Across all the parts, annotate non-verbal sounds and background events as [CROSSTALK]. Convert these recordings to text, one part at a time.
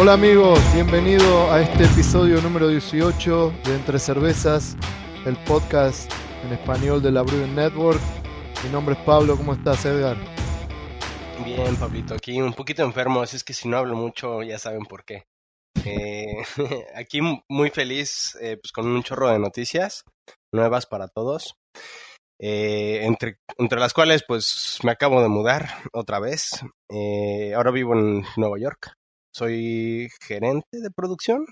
Hola amigos, bienvenido a este episodio número 18 de Entre Cervezas, el podcast en español de la Brewing Network. Mi nombre es Pablo, ¿cómo estás Edgar? Bien, Pablito, aquí un poquito enfermo, así es que si no hablo mucho ya saben por qué. Eh, [LAUGHS] aquí muy feliz, eh, pues con un chorro de noticias nuevas para todos. Eh, entre, entre las cuales pues me acabo de mudar otra vez. Eh, ahora vivo en Nueva York. Soy gerente de producción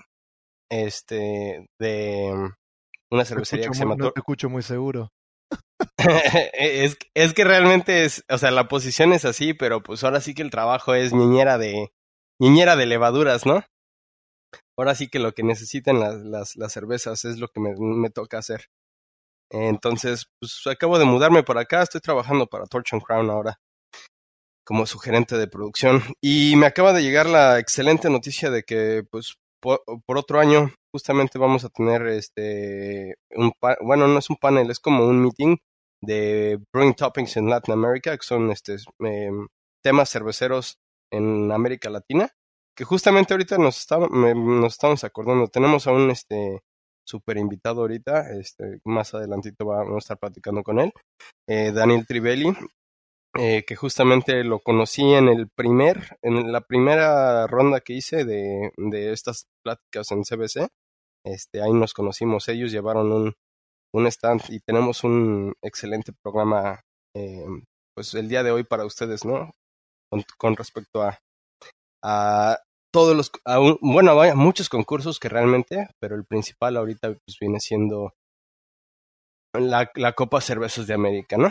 este de una cervecería que se llama... No te escucho muy seguro. [LAUGHS] es, es que realmente es, o sea, la posición es así, pero pues ahora sí que el trabajo es niñera de, niñera de levaduras, ¿no? Ahora sí que lo que necesitan las, las, las cervezas es lo que me, me toca hacer. Entonces, pues acabo de mudarme por acá, estoy trabajando para Torch and Crown ahora como su gerente de producción. Y me acaba de llegar la excelente noticia de que pues por, otro año justamente vamos a tener este un bueno, no es un panel, es como un meeting de Brewing Topics en Latin America, que son este eh, temas cerveceros en América Latina, que justamente ahorita nos, está, me, nos estamos acordando, tenemos a un este súper invitado ahorita, este, más adelantito vamos a estar platicando con él, eh, Daniel Trivelli, eh, que justamente lo conocí en el primer, en la primera ronda que hice de, de estas pláticas en CBC, este, ahí nos conocimos, ellos llevaron un, un stand y tenemos un excelente programa, eh, pues el día de hoy para ustedes, ¿no? Con, con respecto a, a todos los, bueno, hay muchos concursos que realmente, pero el principal ahorita pues viene siendo la, la Copa Cervezas de América, ¿no?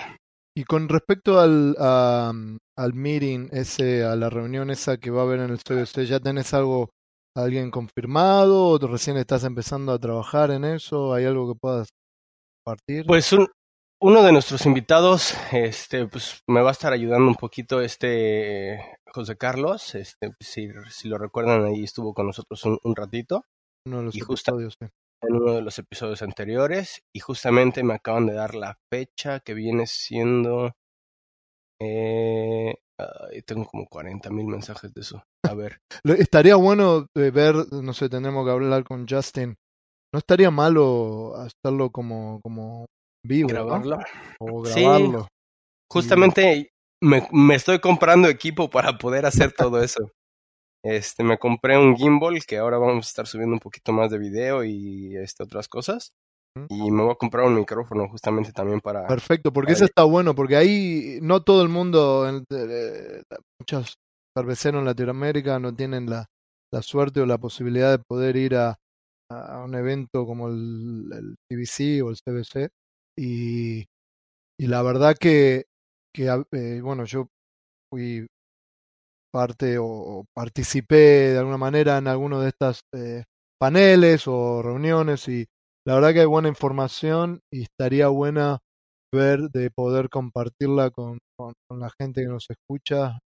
Y con respecto al, al meeting, ese, a la reunión esa que va a haber en el CBC, ¿ya tenés algo, alguien confirmado o recién estás empezando a trabajar en eso? ¿Hay algo que puedas partir? Pues un, uno de nuestros invitados, este, pues me va a estar ayudando un poquito, este José Carlos, este, si, si lo recuerdan ahí estuvo con nosotros un, un ratito. Uno de los y episodios, sí. En uno de los episodios anteriores y justamente me acaban de dar la fecha que viene siendo, eh, ay, tengo como 40 mil mensajes de eso. A ver. Estaría bueno ver, no sé, tenemos que hablar con Justin. No estaría malo hacerlo como, como vivo. Grabarlo. ¿no? O grabarlo. Sí, justamente me, me, estoy comprando equipo para poder hacer todo eso. Este, me compré un gimbal que ahora vamos a estar subiendo un poquito más de video y este, otras cosas. Y me voy a comprar un micrófono justamente también para... Perfecto, porque eso está bueno, porque ahí no todo el mundo, muchos cerveceros en Latinoamérica no tienen la, la suerte o la posibilidad de poder ir a, a un evento como el, el CBC o el CBC y, y la verdad que, que eh, bueno, yo fui parte o, participé de alguna manera en alguno de estas eh, paneles o reuniones y la verdad que hay buena información y estaría buena ver de poder compartirla con, con, con la gente que nos escucha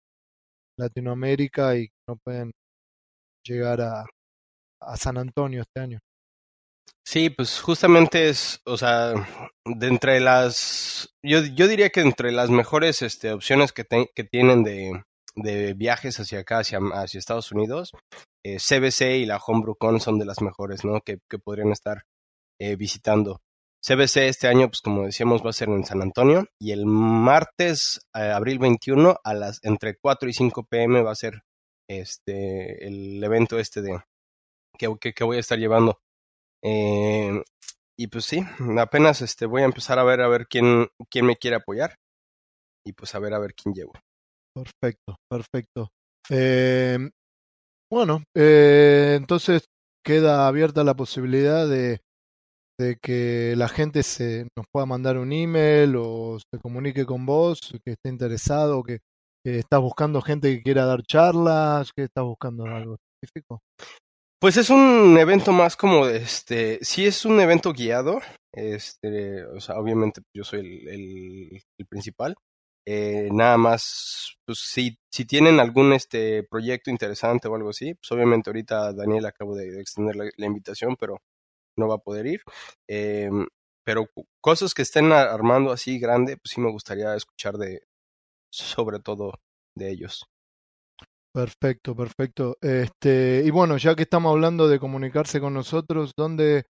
Latinoamérica y que no pueden llegar a, a San Antonio este año. Sí, pues justamente es, o sea, de entre las, yo, yo diría que entre las mejores este, opciones que, te, que tienen de, de viajes hacia acá, hacia, hacia Estados Unidos, eh, CBC y la HomebrewCon son de las mejores, ¿no? Que, que podrían estar eh, visitando. CBC este año, pues como decíamos, va a ser en San Antonio y el martes, eh, abril 21, a las entre 4 y 5 pm va a ser este el evento este de que, que, que voy a estar llevando. Eh, y pues sí, apenas este voy a empezar a ver a ver quién, quién me quiere apoyar y pues a ver a ver quién llevo. Perfecto, perfecto. Eh, bueno, eh, entonces queda abierta la posibilidad de, de que la gente se nos pueda mandar un email o se comunique con vos, que esté interesado, que, que estás buscando gente que quiera dar charlas, que estás buscando algo específico. Pues es un evento más como, este, sí es un evento guiado, este, o sea, obviamente yo soy el, el principal, eh, nada más, pues si, si tienen algún este proyecto interesante o algo así, pues obviamente ahorita Daniel acabo de, de extender la, la, invitación, pero no va a poder ir. Eh, pero cosas que estén armando así grande, pues sí me gustaría escuchar de, sobre todo de ellos. Perfecto, perfecto. Este, y bueno, ya que estamos hablando de comunicarse con nosotros, ¿dónde,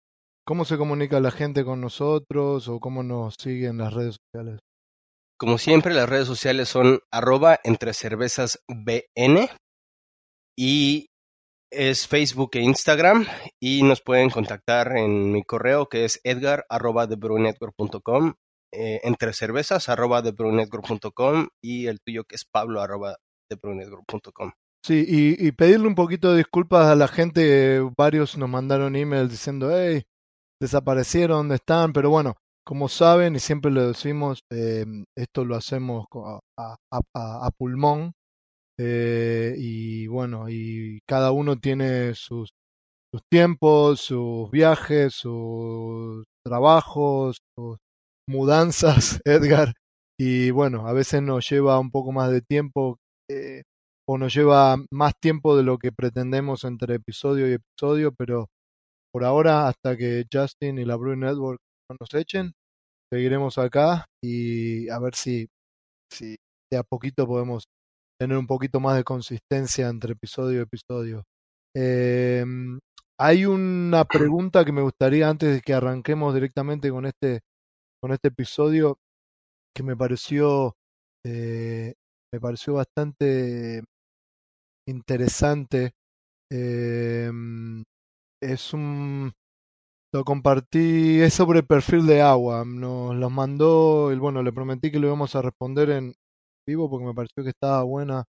cómo se comunica la gente con nosotros o cómo nos siguen las redes sociales? Como siempre, las redes sociales son arroba entre cervezas BN y es Facebook e Instagram y nos pueden contactar en mi correo que es edgar arroba thebrewingnetwork.com eh, entre cervezas arroba thebrewingnetwork.com y el tuyo que es pablo arroba thebrewingnetwork.com. Sí, y, y, pedirle un poquito de disculpas a la gente, varios nos mandaron emails diciendo, hey, desaparecieron, ¿dónde están? Pero bueno, como saben y siempre lo decimos, eh, esto lo hacemos a, pulmón eh, y bueno, y cada uno tiene sus, sus tiempos, sus viajes, sus trabajos, sus mudanzas, [LAUGHS] Edgar, y bueno, a veces nos lleva un poco más de tiempo eh, o nos lleva más tiempo de lo que pretendemos entre episodio y episodio, pero por ahora, hasta que Justin y la Brew Network no nos echen, seguiremos acá y a ver si, si de a poquito podemos tener un poquito más de consistencia entre episodio y episodio. Eh, hay una pregunta que me gustaría antes de que arranquemos directamente con este, con este episodio que me pareció, eh, me pareció bastante interesante. Eh, es un lo compartí, es sobre el perfil de agua. Nos lo mandó, y bueno, le prometí que lo íbamos a responder en, vivo porque me pareció que estaba buena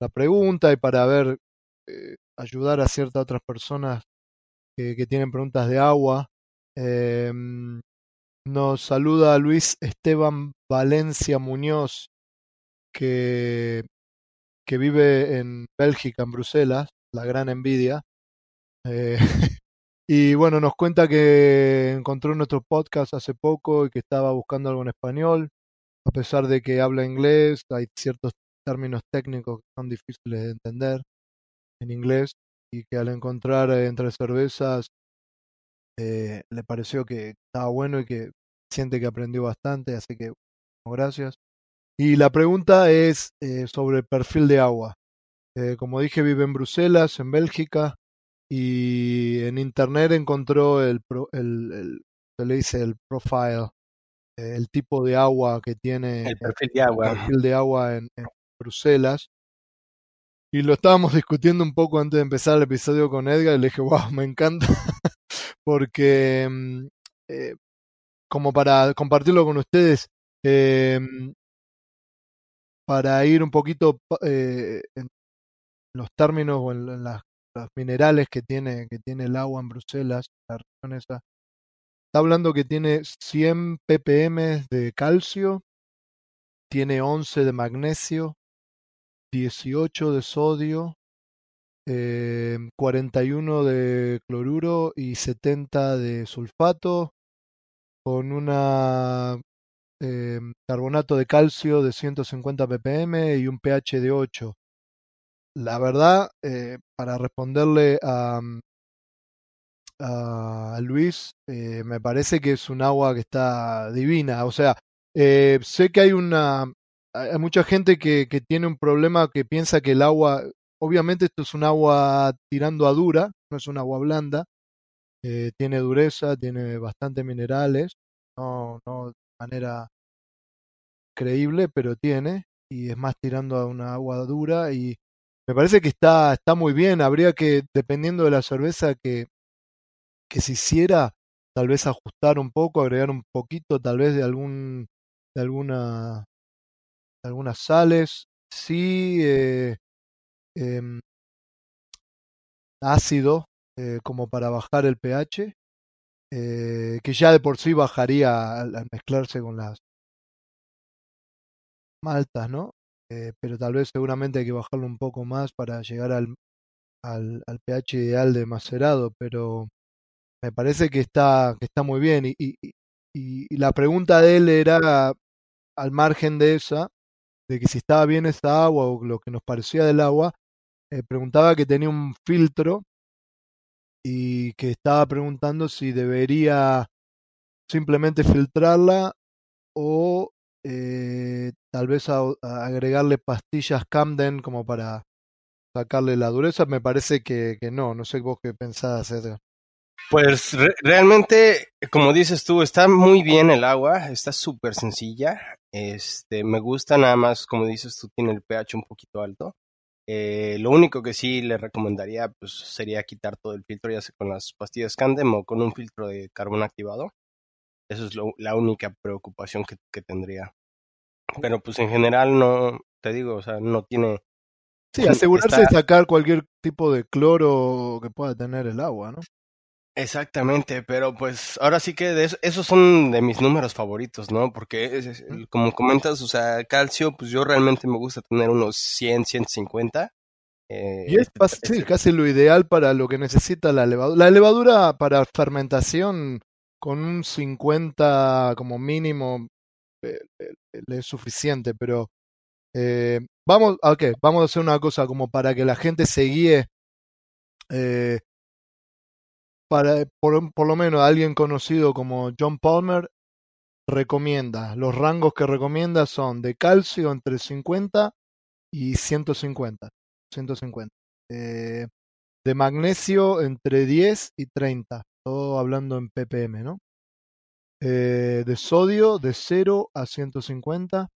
la pregunta y para ver, eh, ayudar a ciertas otras personas que, que tienen preguntas de agua. Eh, nos saluda Luis Esteban Valencia Muñoz, que, que vive en Bélgica, en Bruselas, la gran envidia. Eh, [LAUGHS] y bueno, nos cuenta que encontró nuestro podcast hace poco y que estaba buscando algo en español a pesar de que habla inglés, hay ciertos términos técnicos que son difíciles de entender en inglés y que al encontrar eh, entre cervezas eh, le pareció que estaba bueno y que siente que aprendió bastante, así que gracias. Y la pregunta es eh, sobre el perfil de agua. Eh, como dije, vive en Bruselas, en Bélgica, y en internet encontró el, pro, el, el se le dice el profile el tipo de agua que tiene el perfil de agua, el perfil de agua en, en, Bruselas. Y lo estábamos [LAUGHS] discutiendo un poco antes de empezar el episodio con Edgar y le dije, wow, me encanta, [LAUGHS] porque eh, como para compartirlo con ustedes, eh, para ir un poquito eh, en los términos o en, en las, los minerales que tiene, que tiene el agua en Bruselas, la región esa, Está hablando que tiene 100 ppm de calcio, tiene 11 de magnesio, 18 de sodio, eh, 41 de cloruro y 70 de sulfato, con una eh, carbonato de calcio de 150 ppm y un pH de 8. La verdad, eh, para responderle a, a Luis, eh, me parece que es un agua que está divina. O sea, eh, sé que hay una, hay mucha gente que, que, tiene un problema que piensa que el agua, obviamente esto es un agua tirando a dura, no es un agua blanda, eh, tiene dureza, tiene bastante minerales, no, no de manera creíble, pero tiene, y es más tirando a una agua dura y me parece que está, está muy bien, habría que, dependiendo de la cerveza que, que se hiciera tal vez ajustar un poco, agregar un poquito tal vez de algún de alguna de algunas sales, sí eh, eh, ácido eh, como para bajar el pH, eh, que ya de por sí bajaría al, al mezclarse con las maltas, ¿no? Eh, pero tal vez seguramente hay que bajarlo un poco más para llegar al, al, al pH ideal de macerado, pero me parece que está, que está muy bien. Y, y, y, la pregunta de él era, al margen de esa, de que si estaba bien esa agua o lo que nos parecía del agua, eh, preguntaba que tenía un filtro y que estaba preguntando si debería simplemente filtrarla o eh, tal vez a, agregarle pastillas Camden como para sacarle la dureza, me parece que, que no, no sé vos qué pensás, Edgar. Pues realmente, como dices tú, está muy bien el agua, está súper sencilla. Este, me gusta nada más, como dices tú, tiene el pH un poquito alto. Eh, lo único que sí le recomendaría pues, sería quitar todo el filtro, ya sea con las pastillas Candem o con un filtro de carbón activado. Eso es la única preocupación que, que, tendría. Pero pues en general no, te digo, o sea, no tiene... Sí, asegurarse de sacar cualquier tipo de cloro que pueda tener el agua, ¿no? Exactamente, pero pues ahora sí que de esos son de mis números favoritos, ¿no? Porque como comentas, o sea, calcio, pues yo realmente me gusta tener unos 100, 150. Eh, y es este, casi lo ideal para lo que necesita la levadura. La levadura para fermentación con un 50 como mínimo eh, eh, le es suficiente, pero eh, vamos, ok, vamos a hacer una cosa como para que la gente se guíe. Eh, para, por, por lo menos alguien conocido como John Palmer recomienda, los rangos que recomienda son de calcio entre 50 y 150. 150. Eh, de magnesio entre 10 y 30. Hablando en ppm, ¿no? Eh, de sodio de 0 a 150.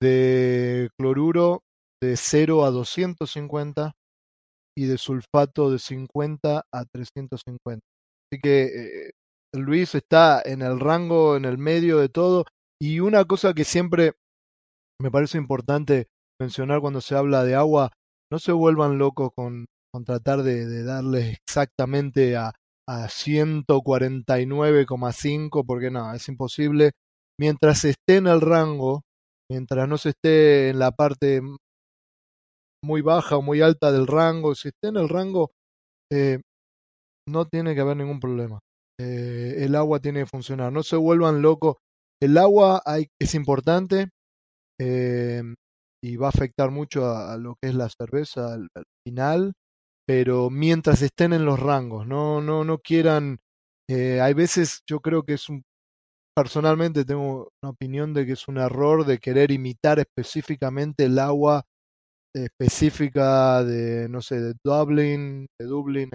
De cloruro de 0 a 250 y de sulfato de 50 a 350. Así que eh, Luis está en el rango, en el medio de todo. Y una cosa que siempre me parece importante mencionar cuando se habla de agua, no se vuelvan locos con, con tratar de, de darles exactamente a, a 149,5, porque no, es imposible. Mientras esté en el rango, mientras no se esté en la parte muy baja o muy alta del rango, si está en el rango, eh, no tiene que haber ningún problema. Eh, el agua tiene que funcionar. No se vuelvan locos. El agua hay, es importante eh, y va a afectar mucho a, lo que es la cerveza al, final, pero mientras estén en los rangos, no, no, no quieran. hay veces, yo creo que es un. Personalmente tengo una opinión de que es un error de querer imitar específicamente el agua específica de, no sé, de Dublin, de Dublin,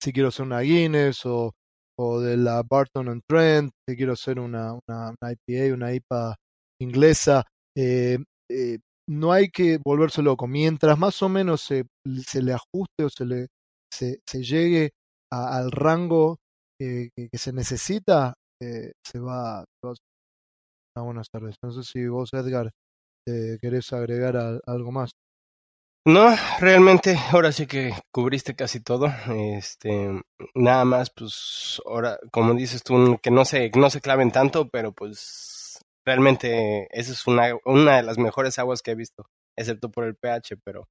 si quiero hacer una Guinness o, o de la Barton and Trent, si quiero hacer una, una, IPA, una IPA inglesa, eh, eh, no hay que volverse loco. Mientras más o menos se, se le ajuste o se le se, se llegue al rango que, que, se necesita, eh, se va, a una buena cerveza. No sé si vos, Edgar, eh, ¿Querés agregar algo más? No, realmente ahora sí que cubriste casi todo. Este, nada más, pues, ahora, como dices tú, que no se, no se claven tanto, pero pues realmente esa es una, una de las mejores aguas que he visto, excepto por el pH, pero.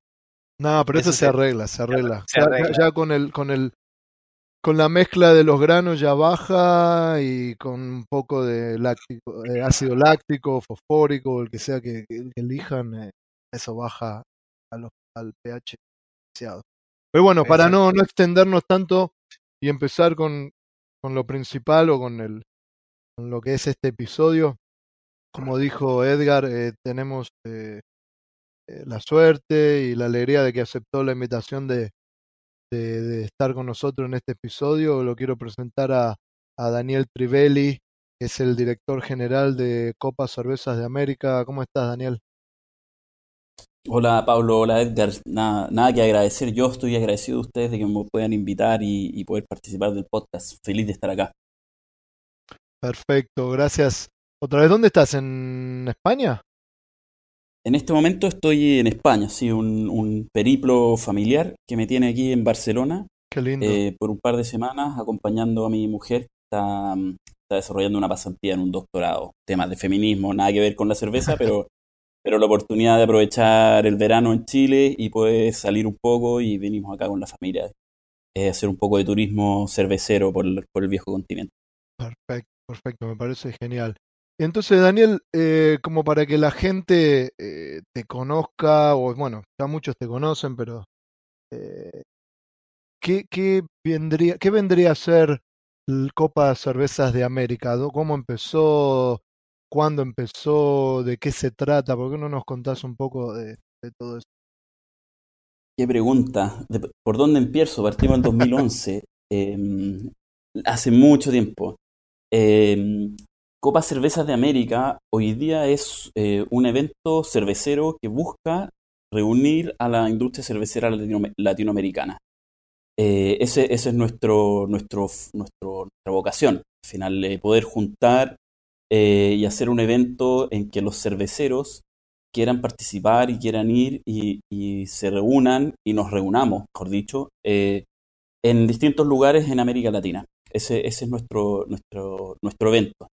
No, pero eso, se, arregla, se arregla. ya, con el, con el, con la mezcla de los granos ya baja y con un poco de láctico, eh, ácido láctico, fosfórico, el que sea que, elijan, eh, eso baja al pH deseado. Pero bueno, para no, no extendernos tanto y empezar con, con lo principal o con, el, con lo que es este episodio, como dijo Edgar, eh, tenemos la suerte y la alegría de que aceptó la invitación de, de, estar con nosotros en este episodio. Lo quiero presentar a, a Daniel Trivelli, que es el director general de Copa Cervezas de América. ¿Cómo estás, Daniel? Hola Pablo, hola Edgar. Nada, nada que agradecer. Yo estoy agradecido de ustedes de que me puedan invitar y, y, poder participar del podcast. Feliz de estar acá. Perfecto, gracias. ¿Otra vez dónde estás? ¿En España? En este momento estoy en España, sí, un, un periplo familiar que me tiene aquí en Barcelona. Qué lindo. Eh, por un par de semanas acompañando a mi mujer, está, está desarrollando una pasantía en un doctorado. Temas de feminismo, nada que ver con la cerveza, [LAUGHS] pero, pero la oportunidad de aprovechar el verano en Chile y poder salir un poco y venimos acá con la familia. Eh, hacer un poco de turismo cervecero por por el viejo continente. Perfecto, perfecto, me parece genial. Entonces, Daniel, eh, como para que la gente eh, te conozca, o bueno, ya muchos te conocen, pero eh, ¿qué, qué, vendría, ¿qué vendría a ser Copa Cervezas de América? ¿Cómo empezó? ¿Cuándo empezó? ¿De qué se trata? ¿Por qué no nos contás un poco de, de todo eso? Qué pregunta. ¿Por dónde empiezo? Partimos en 2011. [LAUGHS] Em, hace mucho tiempo. Em, Copa Cervezas de América hoy día es eh, un evento cervecero que busca reunir a la industria cervecera latinoamericana. Eh, ese, ese, es nuestro, nuestro, nuestro, nuestra vocación, al final, poder juntar eh, y hacer un evento en que los cerveceros quieran participar y quieran ir y, se reúnan y nos reunamos, mejor dicho, eh, en distintos lugares en América Latina. Ese, ese es nuestro, nuestro, nuestro evento.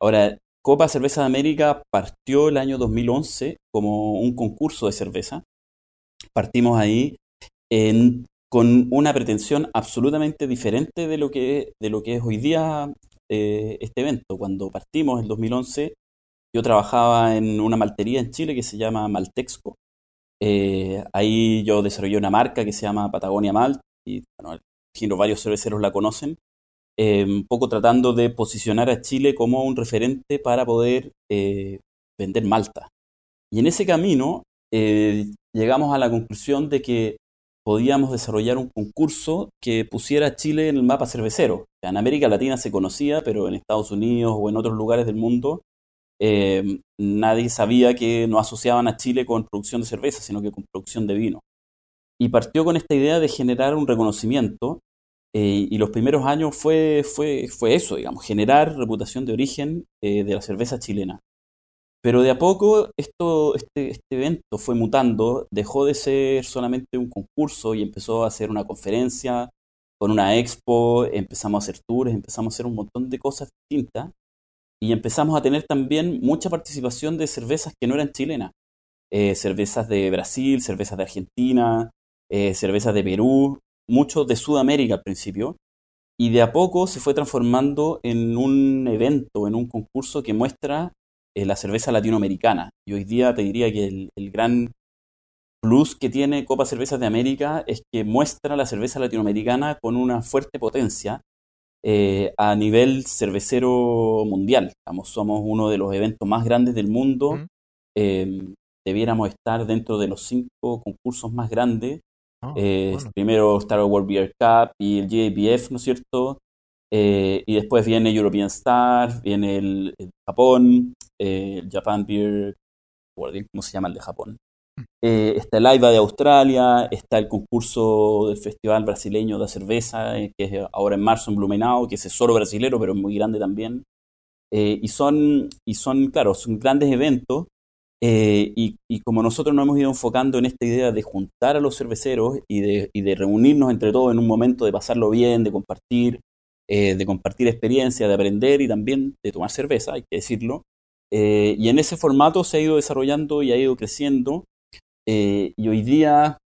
Ahora, Copa Cerveza de América partió el año 2011 como un concurso de cerveza. Partimos ahí con una pretensión absolutamente diferente de lo que, de lo que es hoy día eh, este evento. Cuando partimos en 2011, yo trabajaba en una maltería en Chile que se llama Maltexco. Eh, ahí yo desarrollé una marca que se llama Patagonia Malt y bueno, varios cerveceros la conocen. Eh, un poco tratando de posicionar a Chile como un referente para poder vender Malta. Y en ese camino llegamos a la conclusión de que podíamos desarrollar un concurso que pusiera a Chile en el mapa cervecero. En América Latina se conocía, pero en Estados Unidos o en otros lugares del mundo eh, nadie sabía que no asociaban a Chile con producción de cerveza, sino que con producción de vino. Y partió con esta idea de generar un reconocimiento eh, y los primeros años fue, fue, fue eso, digamos, generar reputación de origen eh, de la cerveza chilena. Pero de a poco esto, este, este evento fue mutando, dejó de ser solamente un concurso y empezó a ser una conferencia con una expo, empezamos a hacer tours, empezamos a hacer un montón de cosas distintas y empezamos a tener también mucha participación de cervezas que no eran chilenas. Eh, cervezas de Brasil, cervezas de Argentina, eh, cervezas de Perú, mucho de Sudamérica al principio. Y de a poco se fue transformando en un evento, en un concurso que muestra eh, la cerveza latinoamericana. Y hoy día te diría que el, gran plus que tiene Copa Cervezas de América es que muestra la cerveza latinoamericana con una fuerte potencia eh, a nivel cervecero mundial. somos uno de los eventos más grandes del mundo. Em, debiéramos estar dentro de los cinco concursos más grandes. Ah, eh, primero Star World Beer Cup y el JBF, ¿no es cierto? Eh, y después viene European Star, viene el, Japón, eh, el Japan Beer, ¿cómo se llama el de Japón? Mm. Eh, está el AIBA de Australia, está el concurso del Festival Brasileño de Cerveza, que es ahora en marzo en Blumenau, que es solo brasilero, pero es muy grande también. y, son, y son, claro, son grandes eventos. Y, y, como nosotros nos hemos ido enfocando en esta idea de juntar a los cerveceros y de, y de reunirnos entre todos en un momento de pasarlo bien, de compartir, eh, de compartir experiencia, de aprender y también de tomar cerveza, hay que decirlo. Eh, y en ese formato se ha ido desarrollando y ha ido creciendo. Eh, y hoy día,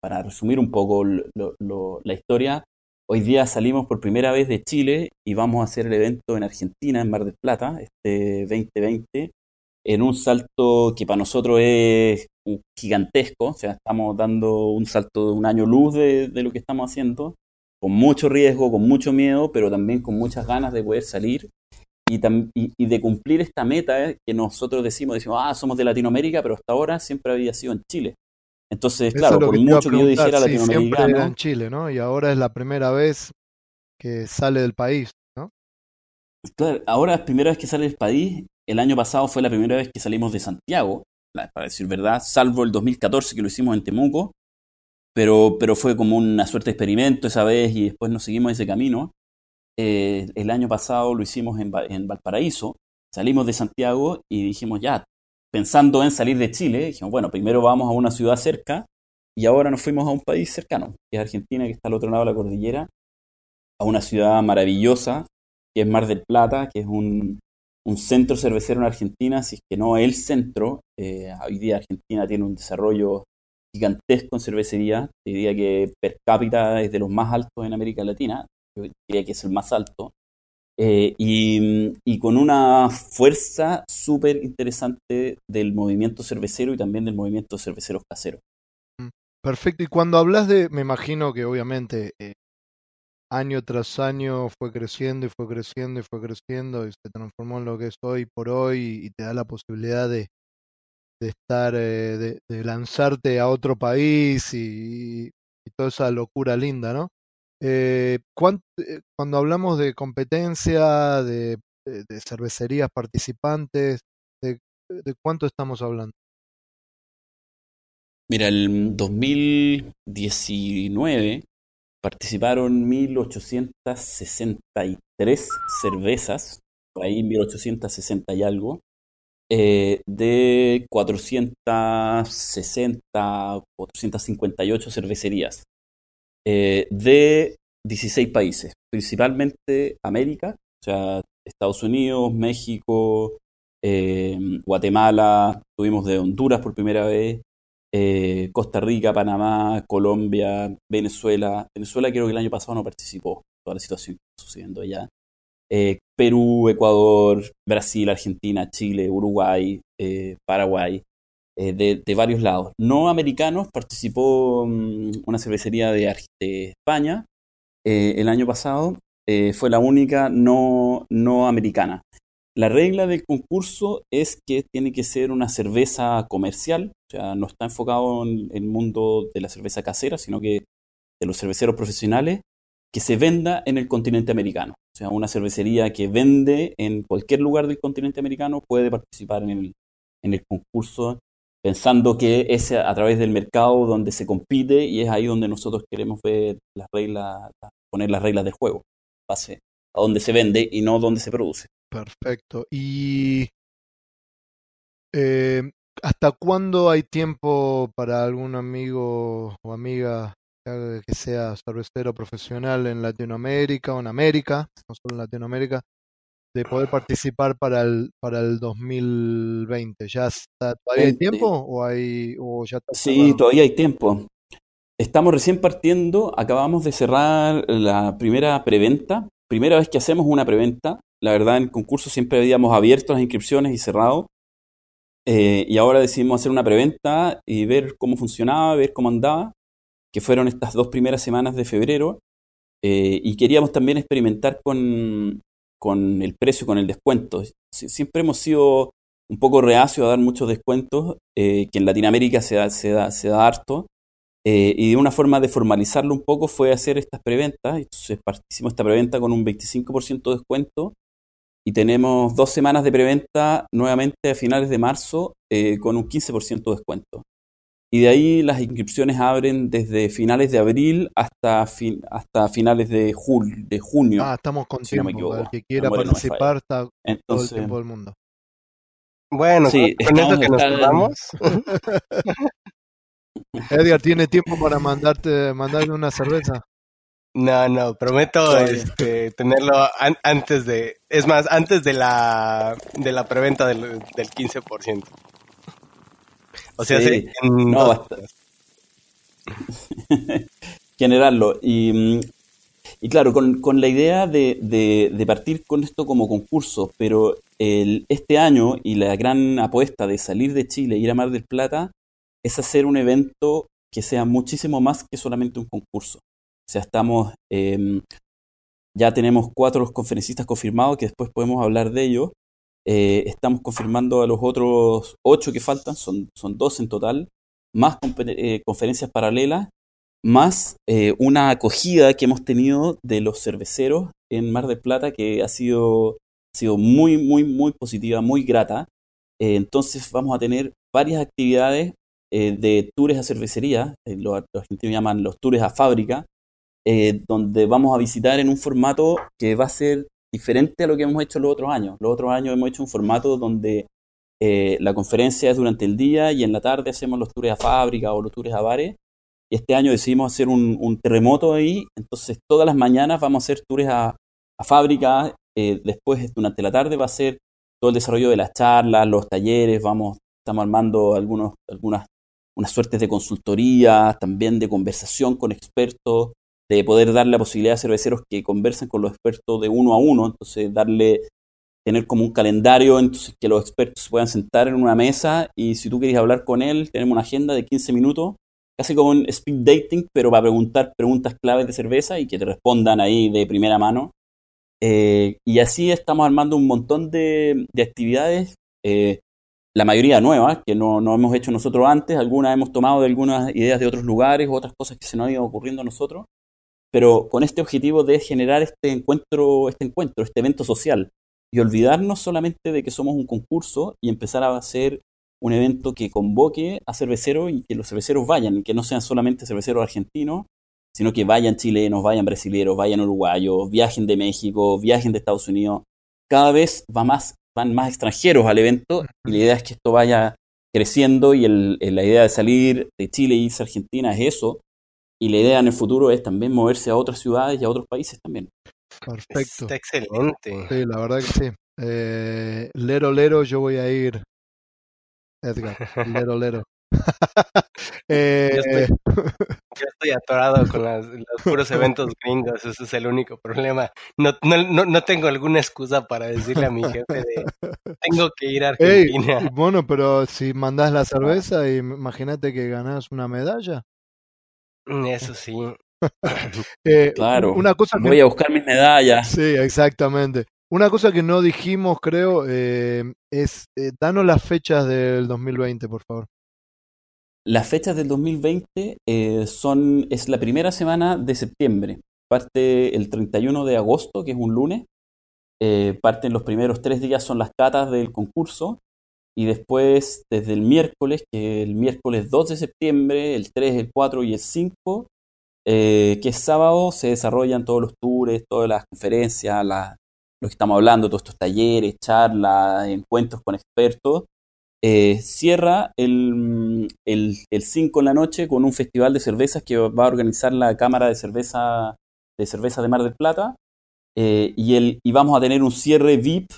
para resumir un poco la historia, hoy día salimos por primera vez de Chile y vamos a hacer el evento en Argentina, en Mar del Plata, este 2020, en un salto que para nosotros es gigantesco, o sea, estamos dando un salto de un año luz de, de lo que estamos haciendo con mucho riesgo, con mucho miedo, pero también con muchas ganas de poder salir y, y, de cumplir esta meta eh, que nosotros decimos, decimos, ah, somos de Latinoamérica, pero hasta ahora siempre había sido en Chile. Entonces, claro, por mucho que yo dijera sí, Siempre era en Chile, ¿no? Y ahora es la primera vez que sale del país, ¿no? Claro, ahora es la primera vez que sale del país. El año pasado fue la primera vez que salimos de Santiago, para decir verdad, salvo el 2014 que lo hicimos en Temuco, pero, pero fue como una suerte de experimento esa vez y después nos seguimos ese camino. Eh, el año pasado lo hicimos en, en, Valparaíso, salimos de Santiago y dijimos ya, pensando en salir de Chile, dijimos, bueno, primero vamos a una ciudad cerca y ahora nos fuimos a un país cercano, que es Argentina, que está al otro lado de la cordillera, a una ciudad maravillosa, que es Mar del Plata, que es un, un centro cervecero en Argentina, si es que no el centro. Eh, hoy día Argentina tiene un desarrollo gigantesco en cervecería. Diría que per cápita es de los más altos en América Latina. Yo diría que es el más alto. Eh, y, con una fuerza súper interesante del movimiento cervecero y también del movimiento cerveceros caseros. Mm, perfecto. Y cuando hablas de, me imagino que obviamente eh, año tras año fue creciendo y fue creciendo y fue creciendo y se transformó en lo que es hoy por hoy y te da la posibilidad de, estar, eh, de, lanzarte a otro país y, toda esa locura linda, ¿no? Eh, cuando hablamos de competencia, de, cervecerías participantes, de, ¿de cuánto estamos hablando? Mira, el 2019 participaron 1863 cervezas, por ahí 1860 y algo, eh, de 460, 458 cervecerías eh, de 16 países, principalmente América, o sea, Estados Unidos, México, eh, Guatemala, tuvimos de Honduras por primera vez, eh, Costa Rica, Panamá, Colombia, Venezuela. Venezuela creo que el año pasado no participó, toda la situación que está sucediendo allá. Eh, Perú, Ecuador, Brasil, Argentina, Chile, Uruguay, eh, Paraguay, de, varios lados. No americanos, participó um, una cervecería de, de España el año pasado, fue la única no, no americana. La regla del concurso es que tiene que ser una cerveza comercial, o sea, no está enfocado en el mundo de la cerveza casera, sino que de los cerveceros profesionales, que se venda en el continente americano. O sea, una cervecería que vende en cualquier lugar del continente americano puede participar en el, concurso, pensando que es a través del mercado donde se compite y es ahí donde nosotros queremos ver las reglas, poner las reglas del juego, base a donde se vende y no donde se produce. Perfecto. ¿Y eh, hasta cuándo hay tiempo para algún amigo o amiga que sea cervecero profesional en Latinoamérica o en América, no solo en Latinoamérica, de poder participar para el para el 2020? ¿Ya está, todavía hay tiempo o hay o ya está Sí, todavía hay tiempo. Estamos recién partiendo, acabamos de cerrar la primera preventa, primera vez que hacemos una preventa la verdad, en el concurso siempre habíamos abierto las inscripciones y cerrado. Eh, y ahora decidimos hacer una preventa y ver cómo funcionaba, ver cómo andaba, que fueron estas dos primeras semanas de febrero. Eh, y queríamos también experimentar con, con el precio, con el descuento. siempre hemos sido un poco reacios a dar muchos descuentos, eh, que en Latinoamérica se da, se da, se da harto. y de una forma de formalizarlo un poco fue hacer estas preventas. Entonces hicimos esta preventa con un 25% de descuento y tenemos dos semanas de preventa nuevamente a finales de marzo eh, con un 15% de descuento. Y de ahí las inscripciones abren desde finales de abril hasta, fin, hasta finales de, jul, de junio. Ah, estamos con si tiempo. el que quiera participar está todo el tiempo del mundo. Bueno, sí, con, eso que nos quedamos. [LAUGHS] [LAUGHS] Edgar, ¿tiene tiempo para mandarte mandarle una cerveza? No, no, prometo este, tenerlo antes de, es más, antes de la, de la preventa del, del 15%. O sea, sí, no, basta. [LAUGHS] generarlo. Y, y claro, con, con la idea de, de, de, partir con esto como concurso, pero el, este año y la gran apuesta de salir de Chile e ir a Mar del Plata es hacer un evento que sea muchísimo más que solamente un concurso. O sea, estamos, em, ya tenemos cuatro conferencistas confirmados, que después podemos hablar de ellos. Eh, estamos confirmando a los otros ocho que faltan, son, son dos en total, más eh, conferencias paralelas, más eh, una acogida que hemos tenido de los cerveceros en Mar del Plata, que ha sido, sido muy, muy, muy positiva, muy grata. entonces vamos a tener varias actividades de tours a cervecería, los argentinos llaman los tours a fábrica, eh, donde vamos a visitar en un formato que va a ser diferente a lo que hemos hecho los otros años. Los otros años hemos hecho un formato donde eh, la conferencia es durante el día y en la tarde hacemos los tours a fábrica o los tours a bares. Y este año decidimos hacer un, terremoto ahí, entonces todas las mañanas vamos a hacer tours a, a fábrica, eh, después durante la tarde va a ser todo el desarrollo de las charlas, los talleres, vamos, estamos armando algunos, algunas unas suertes de consultoría, también de conversación con expertos, de poder darle la posibilidad a cerveceros que conversen con los expertos de uno a uno, entonces darle, tener como un calendario, entonces que los expertos se puedan sentar en una mesa y si tú quieres hablar con él, tenemos una agenda de 15 minutos, casi como un speed dating, pero para preguntar preguntas claves de cerveza y que te respondan ahí de primera mano. Eh, y así estamos armando un montón de, actividades. Eh, la mayoría nuevas, que no, no, hemos hecho nosotros antes, algunas hemos tomado de algunas ideas de otros lugares, otras cosas que se nos han ido ocurriendo a nosotros, pero con este objetivo de generar este encuentro, este encuentro, este evento social, y olvidarnos solamente de que somos un concurso y empezar a hacer un evento que convoque a cerveceros y que los cerveceros vayan, y que no sean solamente cerveceros argentinos, sino que vayan chilenos, vayan brasileños, vayan uruguayos, viajen de México, viajen de Estados Unidos. Cada vez va más van más extranjeros al evento y la idea es que esto vaya creciendo y la idea de salir de Chile y irse a Argentina es eso. Y la idea en el futuro es también moverse a otras ciudades y a otros países también. Perfecto. Está excelente. Sí, la verdad que sí. Eh, lero, lero, yo voy a ir. Edgar, [LAUGHS] lero, lero. [LAUGHS] eh, yo, estoy, atorado con [LAUGHS] los puros eventos gringos, ese es el único problema. No, no, no, tengo alguna excusa para decirle a mi jefe de tengo que ir a Argentina. bueno, pero si mandas la cerveza, imagínate que ganas una medalla. Mm, eso sí. [LAUGHS] eh, claro. Una cosa Voy a buscar mis medallas. Sí, exactamente. Una cosa que no dijimos, creo, eh, es eh, danos las fechas del 2020, por favor. Las fechas del 2020 eh, son, es la primera semana de septiembre. Parte el 31 de agosto, que es un lunes. Eh, parten los primeros tres días, son las catas del concurso. Y después, desde el miércoles, que el miércoles 2 de septiembre, el 3, el 4 y el 5, eh, que es sábado, se desarrollan todos los tours, todas las conferencias, lo que estamos hablando, todos estos talleres, charlas, encuentros con expertos. Eh, cierra el, el, 5 en la noche con un festival de cervezas que va a organizar la Cámara de Cerveza de, cerveza de Mar del Plata. Eh, y, el, y vamos a tener un cierre VIP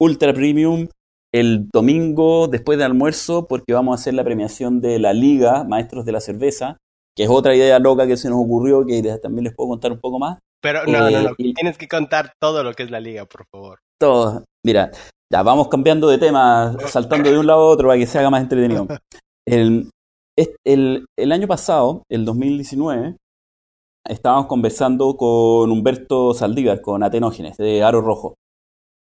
ultra premium el domingo después del almuerzo porque vamos a hacer la premiación de la Liga Maestros de la Cerveza, que es otra idea loca que se nos ocurrió que también les puedo contar un poco más. Pero no, no, no, tienes que contar todo lo que es la liga, por favor. Todo. Mira, ya, vamos cambiando de tema, saltando de un lado a otro para que se haga más entretenido. [LAUGHS] El, el, año pasado, el 2019, estábamos conversando con Humberto Saldívar, con Atenógenes, de Aro Rojo.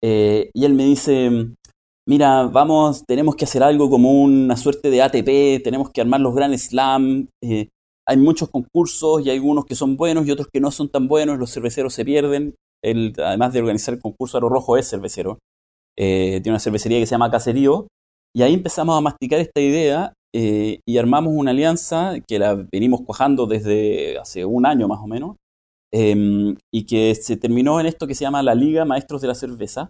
Eh, y él me dice, mira, vamos, tenemos que hacer algo como una suerte de ATP, tenemos que armar los Grand Slam. Eh, hay muchos concursos y hay algunos que son buenos y otros que no son tan buenos, los cerveceros se pierden. Él, además de organizar el concurso Aro Rojo, es cervecero. Eh, tiene una cervecería que se llama Caserío, y ahí empezamos a masticar esta idea eh, y armamos una alianza que la venimos cuajando desde hace un año más o menos, em, y que se terminó en esto que se llama la Liga Maestros de la Cerveza,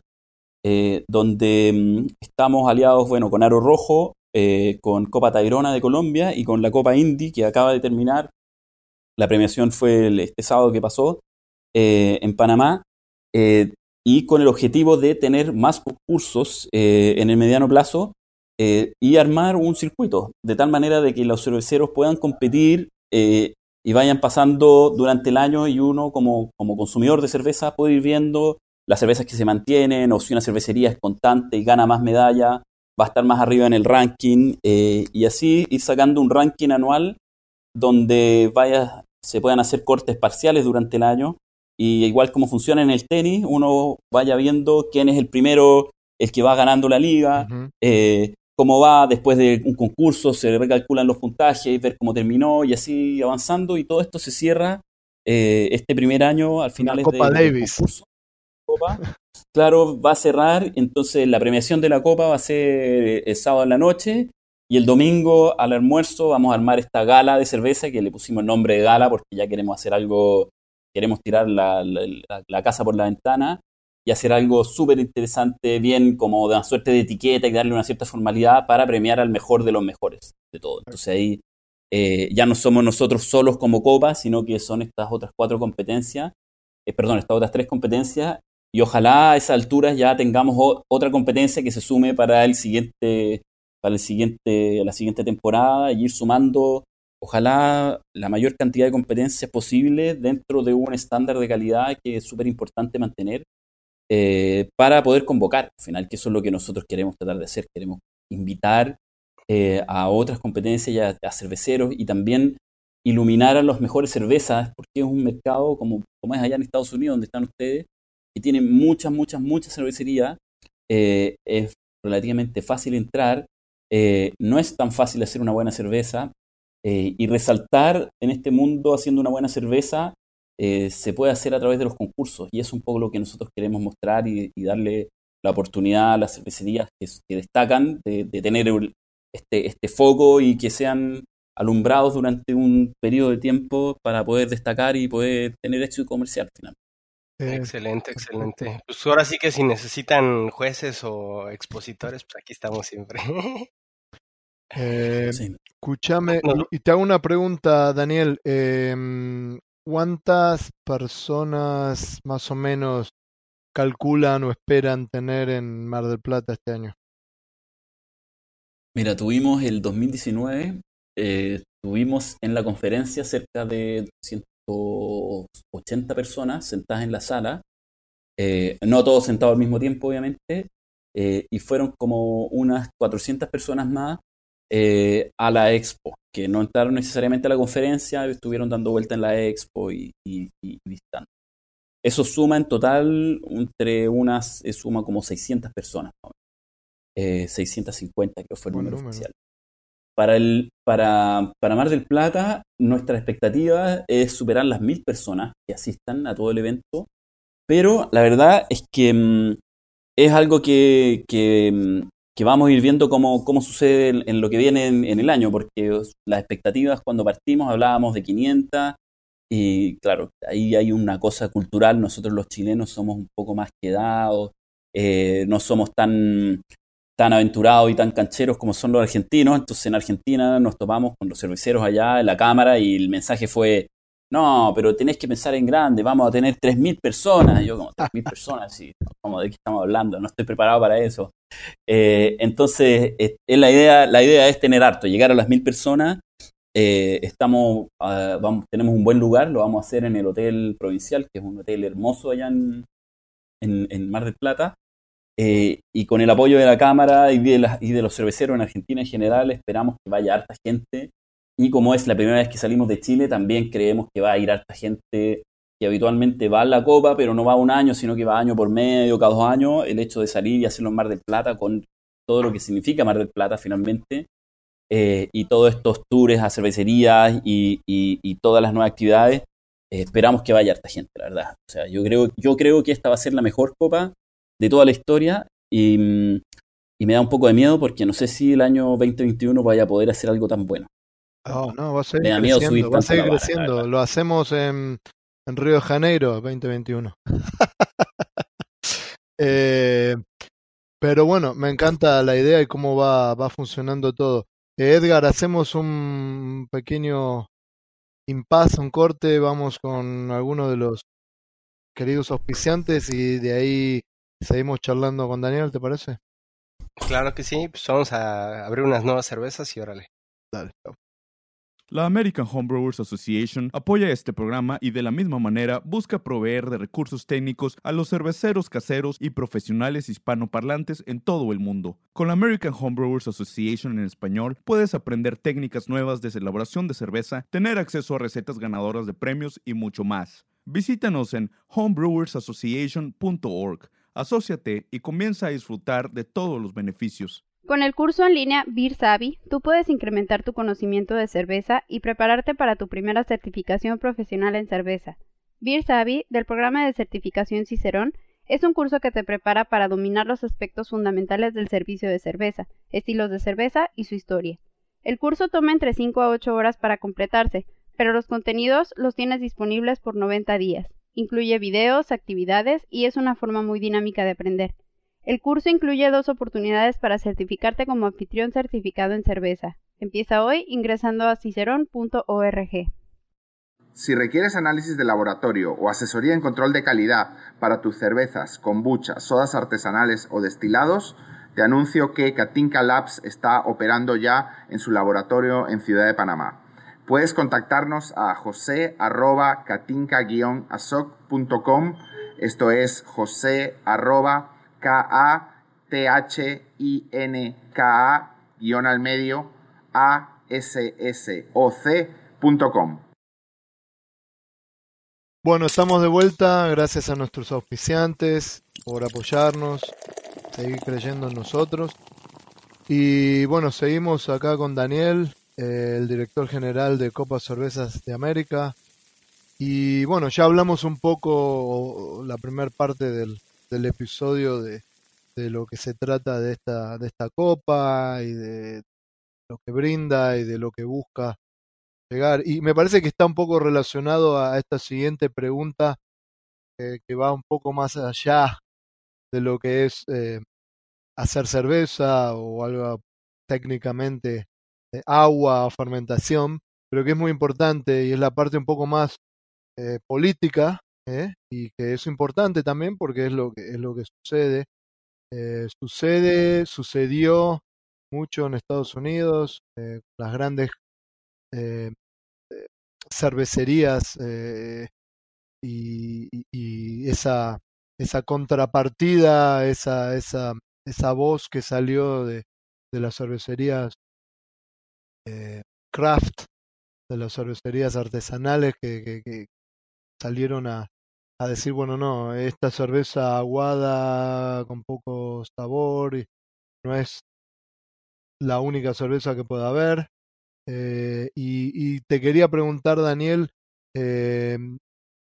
eh, donde em, estamos aliados bueno, con Aro Rojo, con Copa Tairona de Colombia y con la Copa Indy que acaba de terminar. La premiación fue el, este sábado que pasó en Panamá y con el objetivo de tener más concursos eh, en el mediano plazo eh, y armar un circuito, de tal manera de que los cerveceros puedan competir eh, y vayan pasando durante el año y uno como, como consumidor de cerveza puede ir viendo las cervezas que se mantienen o si una cervecería es constante y gana más medalla, va a estar más arriba en el ranking y así ir sacando un ranking anual donde vaya, se puedan hacer cortes parciales durante el año y igual como funciona en el tenis, uno vaya viendo quién es el primero, el que va ganando la liga, eh, cómo va después de un concurso, se recalculan los puntajes, ver cómo terminó y así avanzando. Y todo esto se cierra eh, este primer año al final Copa de, Davis. concurso. Claro, va a cerrar, entonces la premiación de la Copa va a ser el sábado en la noche y el domingo al almuerzo vamos a armar esta gala de cerveza que le pusimos el nombre de gala porque ya queremos hacer algo queremos tirar la, casa por la ventana y hacer algo súper interesante, bien como de una suerte de etiqueta y darle una cierta formalidad para premiar al mejor de los mejores de todo. Entonces ahí eh, ya no somos nosotros solos como copa, sino que son estas otras cuatro competencias, eh, perdón, estas otras tres competencias, y ojalá a esa altura ya tengamos otra competencia que se sume para el siguiente, para el siguiente, la siguiente temporada y ir sumando ojalá la mayor cantidad de competencias posible dentro de un estándar de calidad que es súper importante mantener eh, para poder convocar, al final, que eso es lo que nosotros queremos tratar de hacer, queremos invitar eh, a otras competencias y a, cerveceros y también iluminar a las mejores cervezas, porque es un mercado como, como es allá en Estados Unidos, donde están ustedes, que tiene muchas, muchas, muchas cervecerías. Eh, es relativamente fácil entrar, eh, no es tan fácil hacer una buena cerveza eh, y resaltar en este mundo haciendo una buena cerveza se puede hacer a través de los concursos y es un poco lo que nosotros queremos mostrar y, darle la oportunidad a las cervecerías que, destacan de, tener este, este foco y que sean alumbrados durante un periodo de tiempo para poder destacar y poder tener éxito comercial finalmente. Excelente, excelente. Pues ahora sí que si necesitan jueces o expositores, pues aquí estamos siempre. [LAUGHS] Eh, Escúchame, y te hago una pregunta, Daniel. Em, ¿Cuántas personas más o menos calculan o esperan tener en Mar del Plata este año? Mira, tuvimos el 2019, eh, tuvimos en la conferencia cerca de 180 personas sentadas en la sala, eh, no todos sentados al mismo tiempo, obviamente, eh, y fueron como unas 400 personas más eh, a la expo, que no entraron necesariamente a la conferencia, estuvieron dando vuelta en la expo y, visitando. Eso suma en total, entre unas, eh, suma como 600 personas, eh, 650 que fue el número, oficial. Para, el, para, para Mar del Plata, nuestra expectativa es superar las mil personas que asistan a todo el evento, pero la verdad es que mm, es algo que, mm, que vamos a ir viendo cómo, cómo sucede en, lo que viene en, el año, porque las expectativas cuando partimos hablábamos de 500 y claro, ahí hay una cosa cultural, nosotros los chilenos somos un poco más quedados, eh, no somos tan, tan aventurados y tan cancheros como son los argentinos, entonces en Argentina nos topamos con los cerveceros allá en la cámara y el mensaje fue, no, pero tenés que pensar en grande, vamos a tener 3.000 personas. yo como, 3.000 [LAUGHS] personas, sí, ¿de qué estamos hablando? No estoy preparado para eso. Eh, entonces, es, la, idea, la idea es tener harto, llegar a las 1.000 personas. Eh, estamos, ah, vamos, tenemos un buen lugar, lo vamos a hacer en el Hotel Provincial, que es un hotel hermoso allá en, en, Mar del Plata. Eh, y con el apoyo de la Cámara y de, los cerveceros en Argentina en general, esperamos que vaya harta gente y como es la primera vez que salimos de Chile, también creemos que va a ir harta gente que habitualmente va a la Copa, pero no va un año, sino que va año por medio, cada dos años. El hecho de salir y hacerlo en Mar del Plata, con todo lo que significa Mar del Plata finalmente, eh, y todos estos tours a cervecerías y, todas las nuevas actividades, eh, esperamos que vaya harta gente, la verdad. O sea, yo creo, yo creo que esta va a ser la mejor Copa de toda la historia y, y me da un poco de miedo porque no sé si el año 2021 vaya a poder hacer algo tan bueno. No, no, va a seguir creciendo. Va a seguir creciendo. Lo hacemos en, en, Río de Janeiro 2021. [LAUGHS] eh, pero bueno, me encanta la idea y cómo va, va funcionando todo. Eh, Edgar, hacemos un pequeño impasse, un corte. Vamos con algunos de los queridos auspiciantes y de ahí seguimos charlando con Daniel, ¿te parece? Claro que sí, pues vamos a abrir unas nuevas cervezas y órale. Dale. La American Homebrewers Association apoya este programa y de la misma manera busca proveer de recursos técnicos a los cerveceros caseros y profesionales hispanoparlantes en todo el mundo. Con la American Homebrewers Association en español puedes aprender técnicas nuevas de elaboración de cerveza, tener acceso a recetas ganadoras de premios y mucho más. Visítanos en homebrewersassociation.org, asóciate y comienza a disfrutar de todos los beneficios. Con el curso en línea Beer Savvy, tú puedes incrementar tu conocimiento de cerveza y prepararte para tu primera certificación profesional en cerveza. Beer Savvy, del programa de certificación Cicerón, es un curso que te prepara para dominar los aspectos fundamentales del servicio de cerveza, estilos de cerveza y su historia. El curso toma entre 5 a 8 horas para completarse, pero los contenidos los tienes disponibles por 90 días. Incluye videos, actividades y es una forma muy dinámica de aprender. El curso incluye dos oportunidades para certificarte como anfitrión certificado en cerveza. Empieza hoy ingresando a cicerón.org. Si requieres análisis de laboratorio o asesoría en control de calidad para tus cervezas, kombucha, sodas artesanales o destilados, te anuncio que Katinka Labs está operando ya en su laboratorio en Ciudad de Panamá. Puedes contactarnos a jose@katinka-asoc.com. Esto es jose K-A-T-H-I-N-K-A guion al medio A-S-S-O-C.com. Bueno, estamos de vuelta. Gracias a nuestros auspiciantes por apoyarnos. seguir creyendo en nosotros. Y bueno, seguimos acá con Daniel, el director general de Copa Cervezas de América. Y bueno, ya hablamos un poco la primera parte del, del episodio de, de, lo que se trata de esta, de esta copa y de lo que brinda y de lo que busca llegar. Y me parece que está un poco relacionado a esta siguiente pregunta eh, que va un poco más allá de lo que es eh, hacer cerveza o algo técnicamente agua o fermentación, pero que es muy importante y es la parte un poco más eh, política ¿eh? y que es importante también porque es lo que es lo que sucede eh, sucede sucedió mucho en Estados Unidos las grandes cervecerías y, y, esa esa contrapartida esa esa esa voz que salió de, de las cervecerías craft de las cervecerías artesanales que, que, que, salieron a, decir, bueno, no, esta cerveza aguada con poco sabor no es la única cerveza que pueda haber. Eh, y, y, te quería preguntar, Daniel, eh,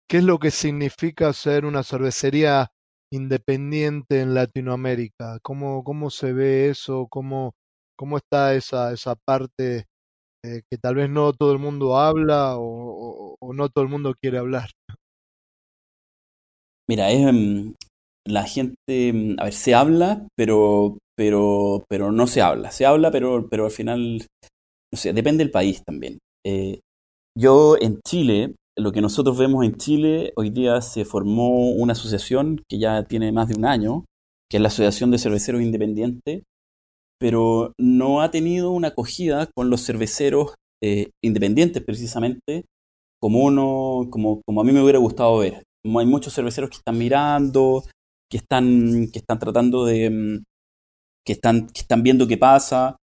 ¿qué es lo que significa ser una cervecería independiente en Latinoamérica? ¿Cómo, cómo se ve eso? ¿Cómo, cómo está esa, esa parte eh, que tal vez no todo el mundo habla o, no todo el mundo quiere hablar. Mira, es, um, la gente, mm, a ver, se habla, pero, pero, pero no se habla. Se habla, pero, pero al final, no sé, depende del país también. Eh, yo en Chile, lo que nosotros vemos en Chile, hoy día se formó una asociación que ya tiene más de un año, que es la Asociación de Cerveceros Independientes, pero no ha tenido una acogida con los cerveceros eh, independientes precisamente como uno, como, como a mí me hubiera gustado ver. Hay muchos cerveceros que están mirando, que están, que están tratando de, mm, que están, que están viendo qué pasa,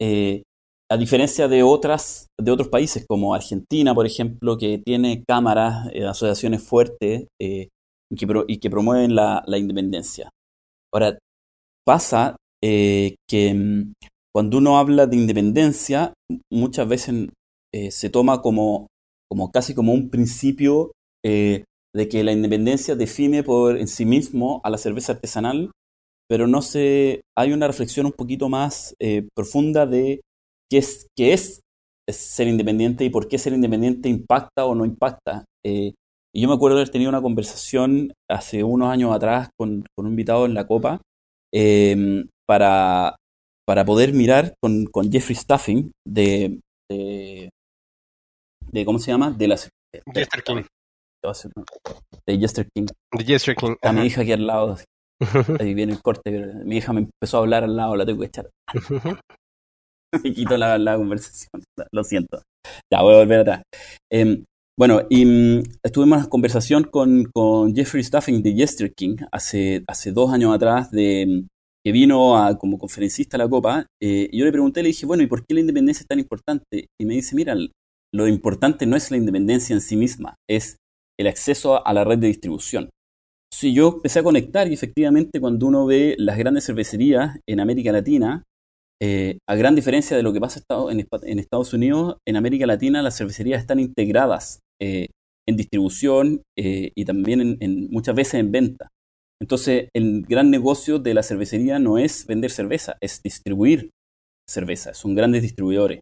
eh, a diferencia de otras, de otros países como Argentina, por ejemplo, que tiene cámaras, eh, asociaciones fuertes eh, y, que pro, y que promueven la, la independencia. Ahora, pasa eh, que mm, cuando uno habla de independencia, muchas veces eh, se toma como, como casi como un principio eh, de que la independencia define por en sí mismo a la cerveza artesanal, pero no se hay una reflexión un poquito más eh, profunda de qué es, qué es ser independiente y por qué ser independiente impacta o no impacta. y yo me acuerdo de haber tenido una conversación hace unos años atrás con, con un invitado en la Copa, para, para poder mirar con, con Jeffrey Stuffing de, de, de, ¿cómo se llama? De las Jester King. De Jester King. De Jester King. A mi hija aquí al lado. [LAUGHS] Ahí viene el corte. Mi hija me empezó a hablar al lado, la tengo que echar. [LAUGHS] me quito la, la conversación. Lo siento. Ya, voy a volver atrás. Eh, bueno, y um, estuvimos en conversación con, con Jeffrey Stuffing de Jester King hace, hace dos años atrás de que vino como conferencista a la Copa, eh, y yo le pregunté, le dije, bueno, ¿y por qué la independencia es tan importante? Y me dice, mira, lo importante no es la independencia en sí misma, es el acceso a la red de distribución. Si yo empecé a conectar y efectivamente cuando uno ve las grandes cervecerías en América Latina, eh, a gran diferencia de lo que pasa en, Estados Unidos, en América Latina las cervecerías están integradas eh, en distribución eh, y también en, muchas veces en venta. Entonces, el gran negocio de la cervecería no es vender cerveza, es distribuir cerveza, son grandes distribuidores.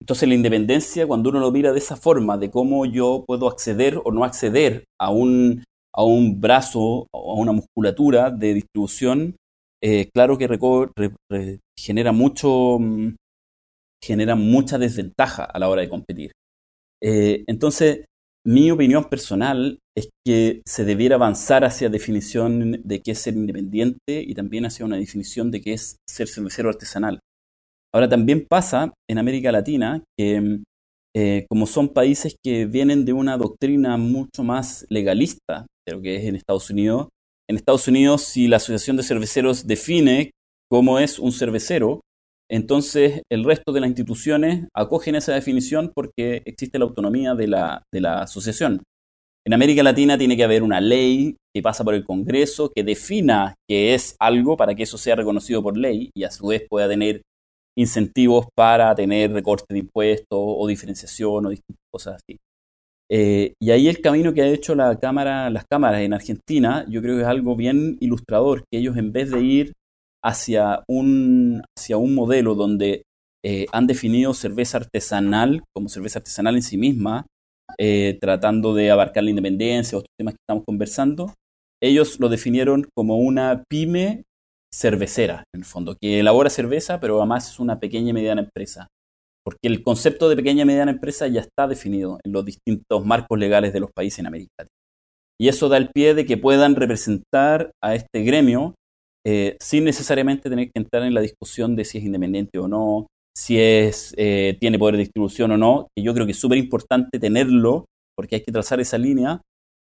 Entonces, la independencia, cuando uno lo mira de esa forma, de cómo yo puedo acceder o no acceder a un, a un brazo o a una musculatura de distribución, eh, claro que genera mucho genera mucha desventaja a la hora de competir. Eh, entonces, mi opinión personal es que se debiera avanzar hacia definición de qué es ser independiente y también hacia una definición de qué es ser cervecero artesanal. Ahora también pasa en América Latina que eh, como son países que vienen de una doctrina mucho más legalista de lo que es en Estados Unidos, en Estados Unidos si la Asociación de Cerveceros define cómo es un cervecero, entonces el resto de las instituciones acogen esa definición porque existe la autonomía de la, de la asociación. En América Latina tiene que haber una ley que pasa por el Congreso, que defina que es algo para que eso sea reconocido por ley y a su vez pueda tener incentivos para tener recorte de impuestos o diferenciación o distintas cosas así. Eh, y ahí el camino que ha hecho la cámara, las cámaras en Argentina, yo creo que es algo bien ilustrador, que ellos en vez de ir hacia un, hacia un modelo donde eh, han definido cerveza artesanal como cerveza artesanal en sí misma, eh, tratando de abarcar la independencia, otros temas que estamos conversando, ellos lo definieron como una pyme cervecera, en el fondo, que elabora cerveza, pero además es una pequeña y mediana empresa porque el concepto de pequeña y mediana empresa ya está definido en los distintos marcos legales de los países en América Latina. Y eso da el pie de que puedan representar a este gremio eh, sin necesariamente tener que entrar en la discusión de si es independiente o no, si es, eh, tiene poder de distribución o no, que yo creo que es súper importante tenerlo, porque hay que trazar esa línea,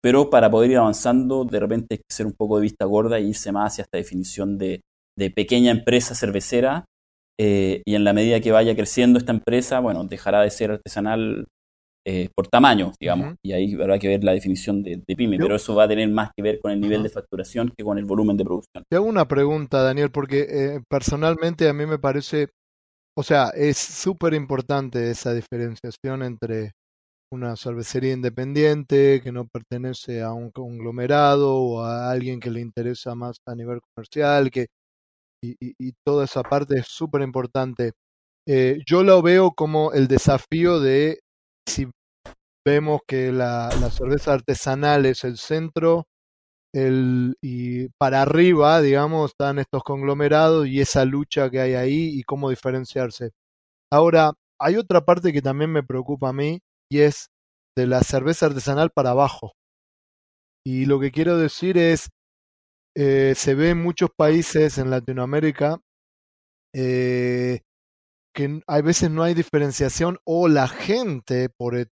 pero para poder ir avanzando, de repente hay que hacer un poco de vista gorda e irse más hacia esta definición de, de pequeña empresa cervecera. Eh, y en la medida que vaya creciendo esta empresa, bueno, dejará de ser artesanal eh, por tamaño, digamos, y ahí habrá que ver la definición de, pyme, pero eso va a tener más que ver con el nivel de facturación que con el volumen de producción. Te hago una pregunta, Daniel, porque eh, personalmente a mí me parece, o sea, es súper importante esa diferenciación entre una cervecería independiente que no pertenece a un conglomerado o a alguien que le interesa más a nivel comercial, que y, toda esa parte es súper importante. Eh, yo lo veo como el desafío de si vemos que la, cerveza artesanal es el centro el, y para arriba, digamos, están estos conglomerados y esa lucha que hay ahí y cómo diferenciarse. Ahora, hay otra parte que también me preocupa a mí y es de la cerveza artesanal para abajo. Y lo que quiero decir es, eh, se ve en muchos países en Latinoamérica eh, que hay veces no hay diferenciación o la gente, por el,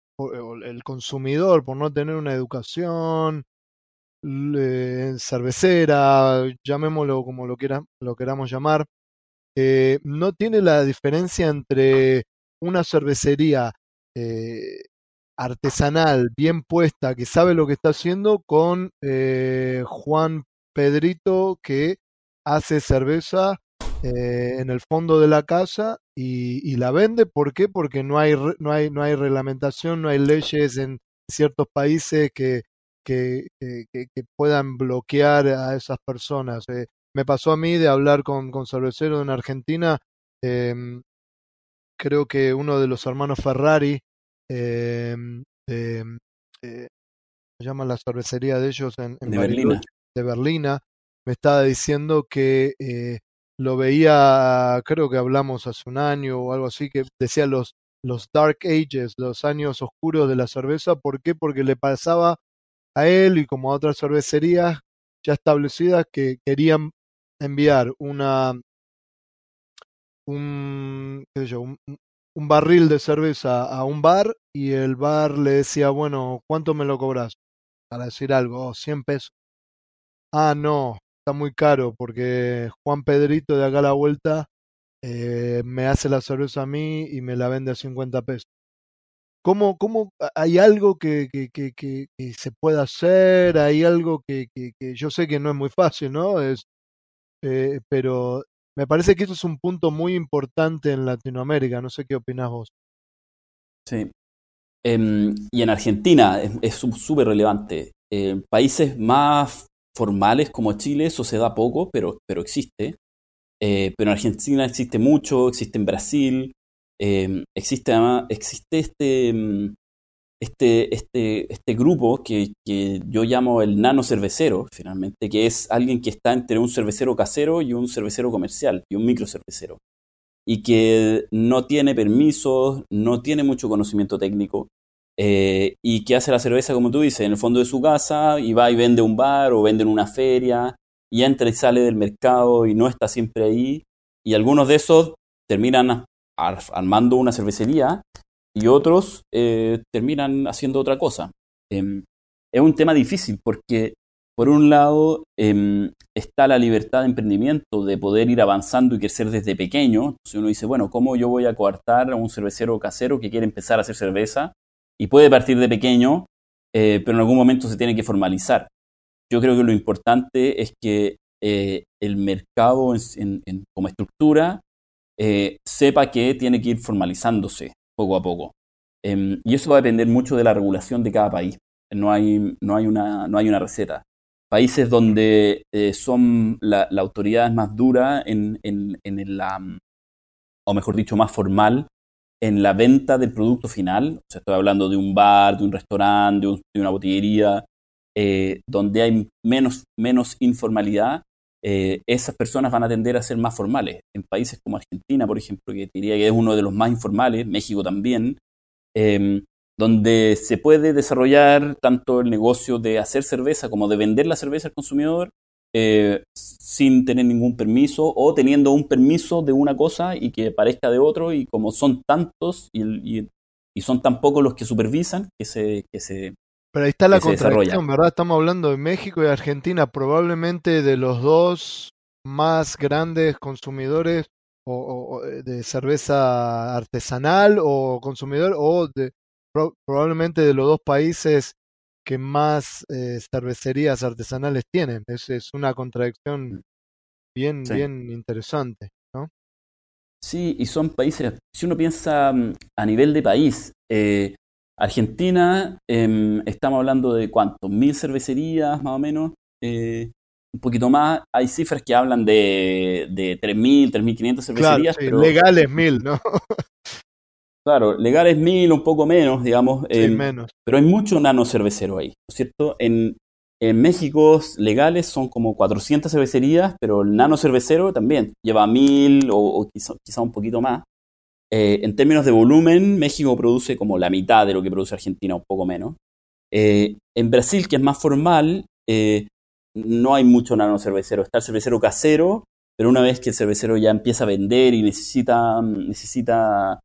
consumidor, por no tener una educación cervecera, llamémoslo como lo, quiera, lo queramos llamar, eh, no tiene la diferencia entre una cervecería artesanal, bien puesta, que sabe lo que está haciendo, con Juan Pedrito que hace cerveza eh, en el fondo de la casa y, la vende. ¿Por qué? Porque no hay, no, hay, no hay reglamentación, no hay leyes en ciertos países que, que, puedan bloquear a esas personas. Eh, me pasó a mí de hablar con, con cerveceros en Argentina. Em, creo que uno de los hermanos Ferrari, em, eh, se llama la cervecería de ellos en, en de Berlina, me estaba diciendo que eh, lo veía, creo que hablamos hace un año o algo así, que decía los, los Dark Ages, los años oscuros de la cerveza. ¿Por qué? Porque le pasaba a él y como a otras cervecerías ya establecidas que querían enviar una un, qué sé yo, un, un, barril de cerveza a un bar y el bar le decía, bueno, ¿cuánto me lo cobras? Para decir algo, oh, 100 pesos. Ah, no, está muy caro porque Juan Pedrito de acá a la vuelta eh, me hace la cerveza a mí y me la vende a 50 pesos. ¿Cómo, cómo hay algo que, que, que, que, se pueda hacer? ¿Hay algo que, yo sé que no es muy fácil, ¿no? Es, eh, pero me parece que eso es un punto muy importante en Latinoamérica. No sé qué opinás vos. Sí. Em, y en Argentina es súper relevante. Eh, países más formales como Chile, eso se da poco, pero, pero existe. Eh, pero en Argentina existe mucho, existe en Brasil, eh, existe existe este, mm, este, este, este grupo que, que, yo llamo el nano cervecero, finalmente, que es alguien que está entre un cervecero casero y un cervecero comercial, y un micro cervecero, y que no tiene permisos, no tiene mucho conocimiento técnico, eh, y que hace la cerveza, como tú dices, en el fondo de su casa y va y vende un bar o vende en una feria y entra y sale del mercado y no está siempre ahí. Y algunos de esos terminan armando una cervecería y otros eh, terminan haciendo otra cosa. Em, es un tema difícil porque, por un lado, em, está la libertad de emprendimiento, de poder ir avanzando y crecer desde pequeño. Si uno dice, bueno, ¿cómo yo voy a coartar a un cervecero casero que quiere empezar a hacer cerveza? y puede partir de pequeño, eh, pero en algún momento se tiene que formalizar. yo creo que lo importante es que eh, el mercado como estructura eh, sepa que tiene que ir formalizándose poco a poco. Em, y eso va a depender mucho de la regulación de cada país. No hay, no hay, una, no hay una receta. Países donde eh, son la, autoridad es más dura en, en, en la, o mejor dicho, más formal en la venta del producto final. O sea, estoy hablando de un bar, de un restaurante, de, una botillería, eh, donde hay menos, menos informalidad, eh, esas personas van a tender a ser más formales. En países como Argentina, por ejemplo, que diría que es uno de los más informales, México también, em, donde se puede desarrollar tanto el negocio de hacer cerveza como de vender la cerveza al consumidor eh, sin tener ningún permiso o teniendo un permiso de una cosa y que parezca de otro y como son tantos y, y, son tan pocos los que supervisan que se, que se pero ahí está la contradicción, ¿verdad? Estamos hablando de México y Argentina, probablemente de los dos más grandes consumidores o, de cerveza artesanal o consumidor o de probablemente de los dos países que más eh, cervecerías artesanales tienen. Es, es una contradicción bien, bien interesante, ¿no? Sí, y son países, si uno piensa mm, a nivel de país, eh, Argentina, em, estamos hablando de cuánto, mil cervecerías más o menos, eh, un poquito más. Hay cifras que hablan de, de 3.000, 3.500 cervecerías. pero, legales mil, ¿no? claro, legales mil, un poco menos, digamos. Em, menos. Pero hay mucho nano cervecero ahí, ¿no es cierto? En, en México legales son como 400 cervecerías, pero el nano cervecero también lleva mil o, quizá un poquito más. Eh, en términos de volumen, México produce como la mitad de lo que produce Argentina, un poco menos. Eh, en Brasil, que es más formal, eh, no hay mucho nano cervecero. Está el cervecero casero, pero una vez que el cervecero ya empieza a vender y necesita, necesita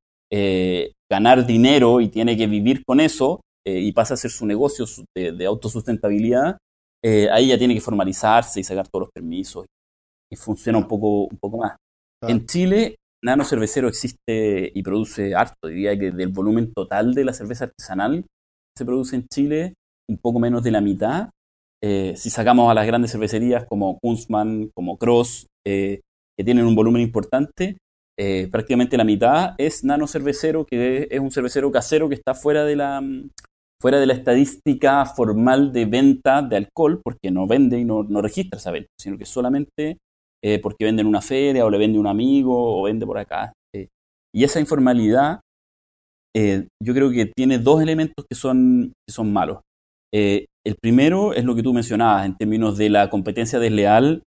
ganar dinero y tiene que vivir con eso, y pasa a ser su negocio de, autosustentabilidad, ahí ya tiene que formalizarse y sacar todos los permisos y funciona un poco, un poco más. En Chile Nano Cervecero existe y produce harto, diría que del volumen total de la cerveza artesanal que se produce en Chile, un poco menos de la mitad. Eh, si sacamos a las grandes cervecerías como Kunzmann, como Cross, eh, que tienen un volumen importante, eh, prácticamente la mitad es Nano Cervecero, que es un cervecero casero que está fuera de la, fuera de la estadística formal de venta de alcohol, porque no vende y no, no registra esa venta, sino que solamente eh, porque vende en una feria o le vende un amigo o vende por acá. Eh. Y esa informalidad eh, yo creo que tiene dos elementos que son, que son malos. el primero es lo que tú mencionabas en términos de la competencia desleal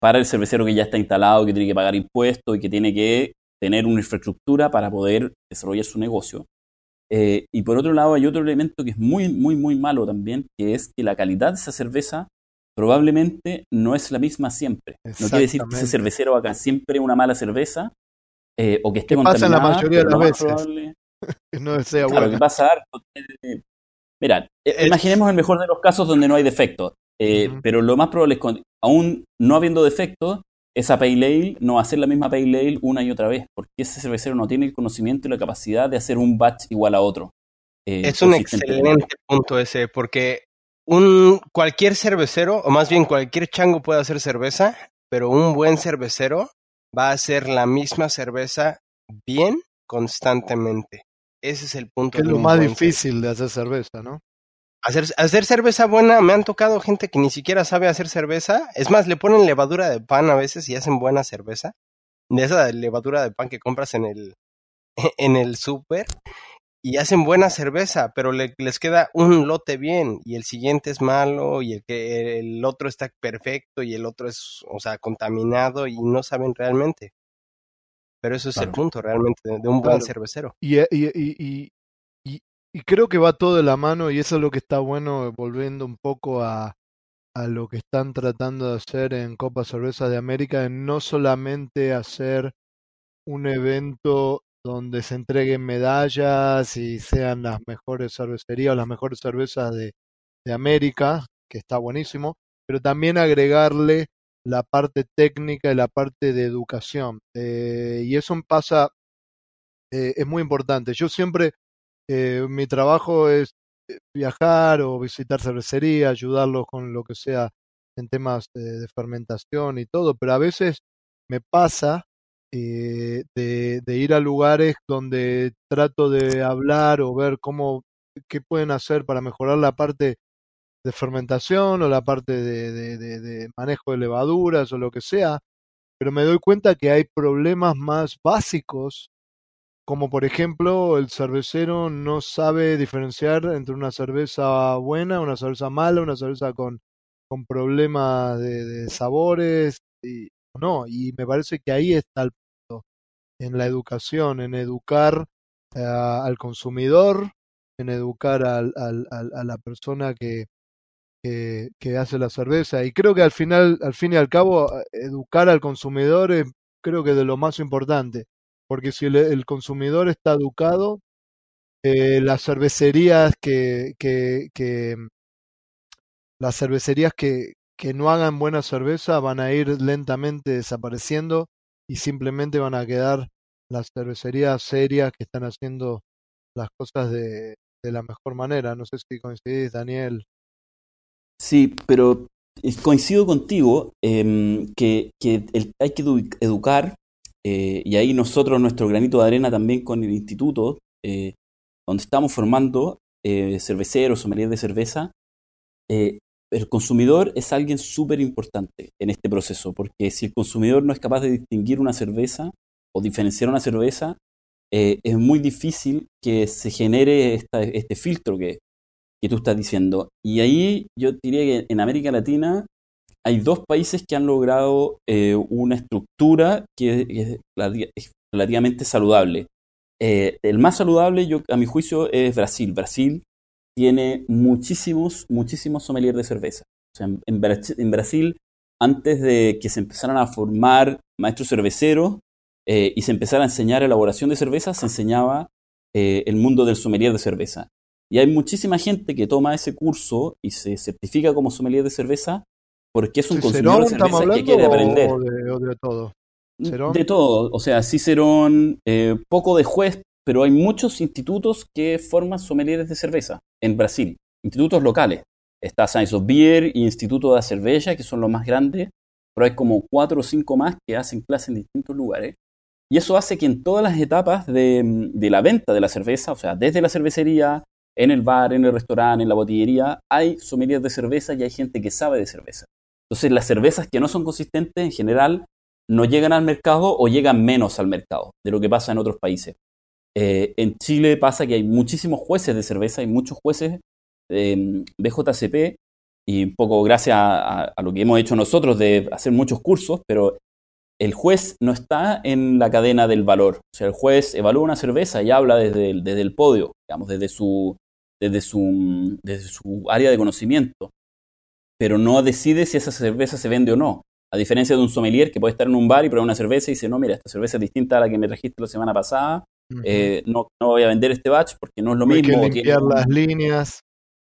para el cervecero que ya está instalado, que tiene que pagar impuestos y que tiene que tener una infraestructura para poder desarrollar su negocio. y por otro lado hay otro elemento que es muy, muy, muy malo también, que es que la calidad de esa cerveza probablemente no es la misma siempre. No quiere decir que ese cervecero haga siempre una mala cerveza eh, o que esté ¿Qué pasa en la mayoría de las veces. [LAUGHS] no sea claro, que pasa Mira, eh, imaginemos el mejor de los casos donde no hay defectos, eh, pero lo más probable es que aún no habiendo defectos, esa pale ale no va a ser la misma pale ale una y otra vez, porque ese cervecero no tiene el conocimiento y la capacidad de hacer un batch igual a otro. es un excelente punto ese, porque un cualquier cervecero, o más bien cualquier chango puede hacer cerveza, pero un buen cervecero va a hacer la misma cerveza bien constantemente. Ese es el punto. es lo más difícil de hacer cerveza, ¿no? Hacer, hacer cerveza buena, me han tocado gente que ni siquiera sabe hacer cerveza. Es más, le ponen levadura de pan a veces y hacen buena cerveza. De esa levadura de pan que compras en el, [LAUGHS] en el súper y hacen buena cerveza, pero les queda un lote bien y el siguiente es malo y el que el otro está perfecto y el otro es, o sea, contaminado y no saben realmente. Pero eso es el punto realmente de, un buen cervecero. Y, y, y, y, creo que va todo de la mano y eso es lo que está bueno, volviendo un poco a, a lo que están tratando de hacer en Copa Cerveza de América, en no solamente hacer un evento donde se entreguen medallas y sean las mejores cervecerías o las mejores cervezas de, de América, que está buenísimo, pero también agregarle la parte técnica y la parte de educación. Eh, y eso pasa, eh, es muy importante. Yo siempre, eh, mi trabajo es viajar o visitar cervecería, ayudarlos con lo que sea en temas de, fermentación y todo, pero a veces me pasa eh, de, ir a lugares donde trato de hablar o ver cómo, qué pueden hacer para mejorar la parte de fermentación o la parte de, manejo de levaduras o lo que sea, pero me doy cuenta que hay problemas más básicos como por ejemplo el cervecero no sabe diferenciar entre una cerveza buena, una cerveza mala, una cerveza con, con problemas de, sabores, y, no, y me parece que ahí está el en la educación, en educar eh, al consumidor, en educar al, a la persona que, que, hace la cerveza. Y creo que al final, al fin y al cabo, educar al consumidor es creo que de lo más importante porque si el, consumidor está educado, eh, las cervecerías que, que, las cervecerías que, que no hagan buena cerveza van a ir lentamente desapareciendo y simplemente van a quedar las cervecerías serias que están haciendo las cosas de, de la mejor manera. No sé si coincidís, Daniel. Sí, pero coincido contigo eh, que, que hay que educar eh, y ahí nosotros, nuestro granito de arena también con el instituto, eh, donde estamos formando eh, cerveceros, sommeliers de cerveza, el consumidor es alguien súper importante en este proceso, porque si el consumidor no es capaz de distinguir una cerveza o diferenciar una cerveza, es muy difícil que se genere este filtro que, que tú estás diciendo. Y ahí yo diría que en América Latina hay dos países que han logrado eh, una estructura que es, relativamente saludable. Eh, el más saludable, a mi juicio, es Brasil. Brasil tiene muchísimos, muchísimos sommeliers de cerveza. O sea, en, Brasil, antes de que se empezaran a formar maestros cerveceros eh, y se empezara a enseñar elaboración de cerveza, se enseñaba el mundo del sommelier de cerveza. Y hay muchísima gente que toma ese curso y se certifica como sommelier de cerveza porque es un consumidor de cerveza que quiere aprender. O de, todo? De todo, o sea, Cicerón, eh, poco de juez, pero hay muchos institutos que forman sommeliers de cerveza en Brasil, institutos locales. Está Science of Beer y Instituto de Cerveza, que son los más grandes, pero hay como cuatro o cinco más que hacen clases en distintos lugares. Y eso hace que en todas las etapas de, la venta de la cerveza, o sea, desde la cervecería, en el bar, en el restaurante, en la botillería, hay sommeliers de cerveza y hay gente que sabe de cerveza. Entonces las cervezas que no son consistentes en general no llegan al mercado o llegan menos al mercado de lo que pasa en otros países. Eh, en Chile pasa que hay muchísimos jueces de cerveza, hay muchos jueces de BJCP y un poco gracias a, lo que hemos hecho nosotros de hacer muchos cursos, pero el juez no está en la cadena del valor. O sea, el juez evalúa una cerveza y habla desde el, desde el podio, digamos, desde su, desde, su, desde su área de conocimiento pero no decide si esa cerveza se vende o no. A diferencia de un sommelier que puede estar en un bar y probar una cerveza y dice, no, mira, esta cerveza es distinta a la que me trajiste la semana pasada, eh, no, no, voy a vender este batch porque no es lo mismo. Hay que limpiar las líneas.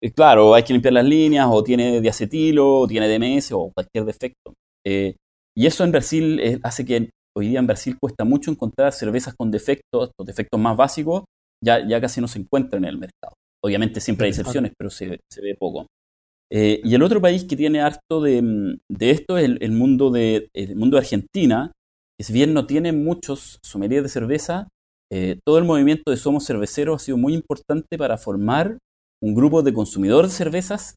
Eh, claro, hay que limpiar las líneas, o tiene diacetilo, o tiene DMS, o cualquier defecto. Eh, y eso en Brasil hace que hoy día en Brasil cuesta mucho encontrar cervezas con defectos, los defectos más básicos, ya, ya casi no se encuentran en el mercado. Obviamente siempre hay excepciones, pero se, se ve poco. Eh, y el otro país que tiene harto de, mm, esto es el, mundo de, el mundo de Argentina, que si bien no tiene muchos sommeliers de cerveza, eh, todo el movimiento de Somos Cerveceros ha sido muy importante para formar un grupo de consumidores de cervezas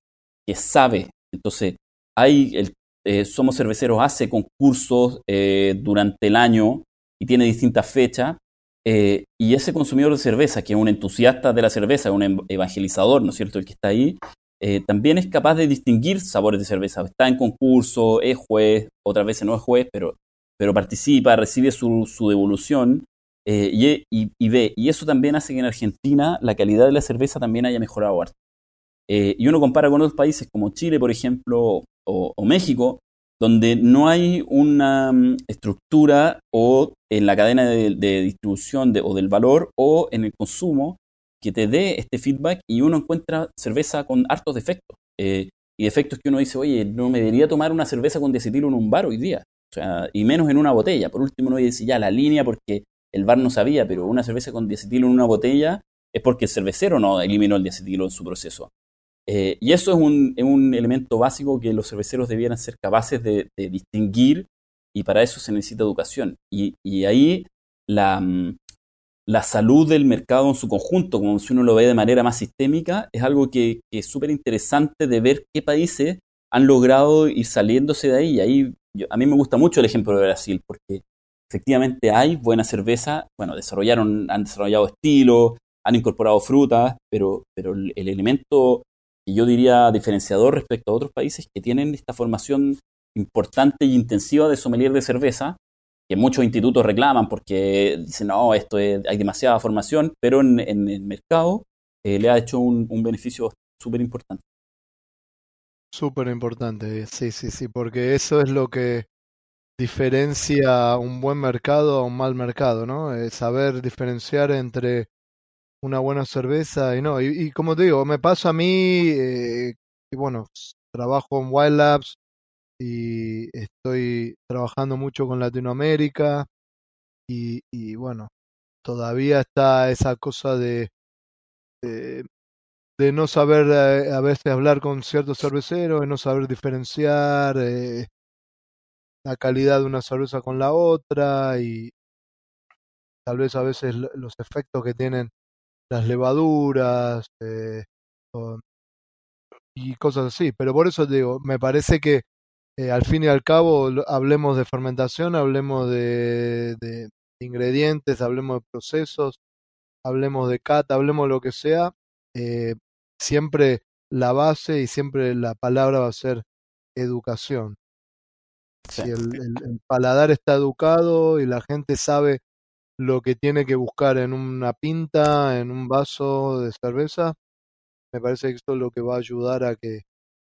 que sabe. Entonces, hay el, eh, Somos Cerveceros hace concursos durante el año y tiene distintas fechas. y ese consumidor de cerveza, que es un entusiasta de la cerveza, un evangelizador, ¿no es cierto?, el que está ahí, eh, también es capaz de distinguir sabores de cerveza. Está en concurso, es juez, otras veces no es juez, pero, pero participa, recibe su, su devolución eh, y, ve. Y eso también hace que en Argentina la calidad de la cerveza también haya mejorado eh, y uno compara con otros países como Chile, por ejemplo, o, México, donde no hay una mm, estructura o en la cadena de, distribución o del valor o en el consumo que te dé este feedback y uno encuentra cerveza con hartos defectos. Eh, y defectos que uno dice, oye, no me debería tomar una cerveza con diacetilo en un bar hoy día. O sea, y menos en una botella. Por último, uno dice, ya, la línea porque el bar no sabía, pero una cerveza con diacetilo en una botella es porque el cervecero no eliminó el diacetil en su proceso. Eh, y eso es un, elemento básico que los cerveceros debieran ser capaces de, distinguir y para eso se necesita educación. Y, ahí la, mm, la, salud del mercado en su conjunto, como si uno lo ve de manera más sistémica, es algo que, es súper interesante de ver qué países han logrado ir saliéndose de ahí. Y ahí a mí me gusta mucho el ejemplo de Brasil, porque efectivamente hay buena cerveza, bueno, desarrollaron, han desarrollado estilo, han incorporado frutas, pero, pero el, elemento que yo diría diferenciador respecto a otros países que tienen esta formación importante e intensiva de sommelier de cerveza, que muchos institutos reclaman porque dicen, no, esto hay demasiada formación, pero en, el mercado eh, le ha hecho un, un beneficio súper importante. Súper importante, sí, sí, sí, porque eso es lo que diferencia un buen mercado a un mal mercado, ¿no? Eh, saber diferenciar entre una buena cerveza y no. Y, como te digo, me pasa a mí, eh, bueno, trabajo en Wild Labs y estoy trabajando mucho con Latinoamérica y, bueno, todavía está esa cosa de, de, de no saber eh, a veces hablar con ciertos cerveceros, de no saber diferenciar. Eh, la calidad de una cerveza con la otra y tal vez a veces los efectos que tienen las levaduras eh, y cosas así. Pero por eso digo, me parece que eh, al fin y al cabo hablemos de fermentación, hablemos de, de, ingredientes, hablemos de procesos, hablemos de cata, hablemos de lo que sea, eh, siempre la base y siempre la palabra va a ser educación. Si el, paladar está educado y la gente sabe lo que tiene que buscar en una pinta, en un vaso de cerveza, me parece que esto es lo que va a ayudar a que,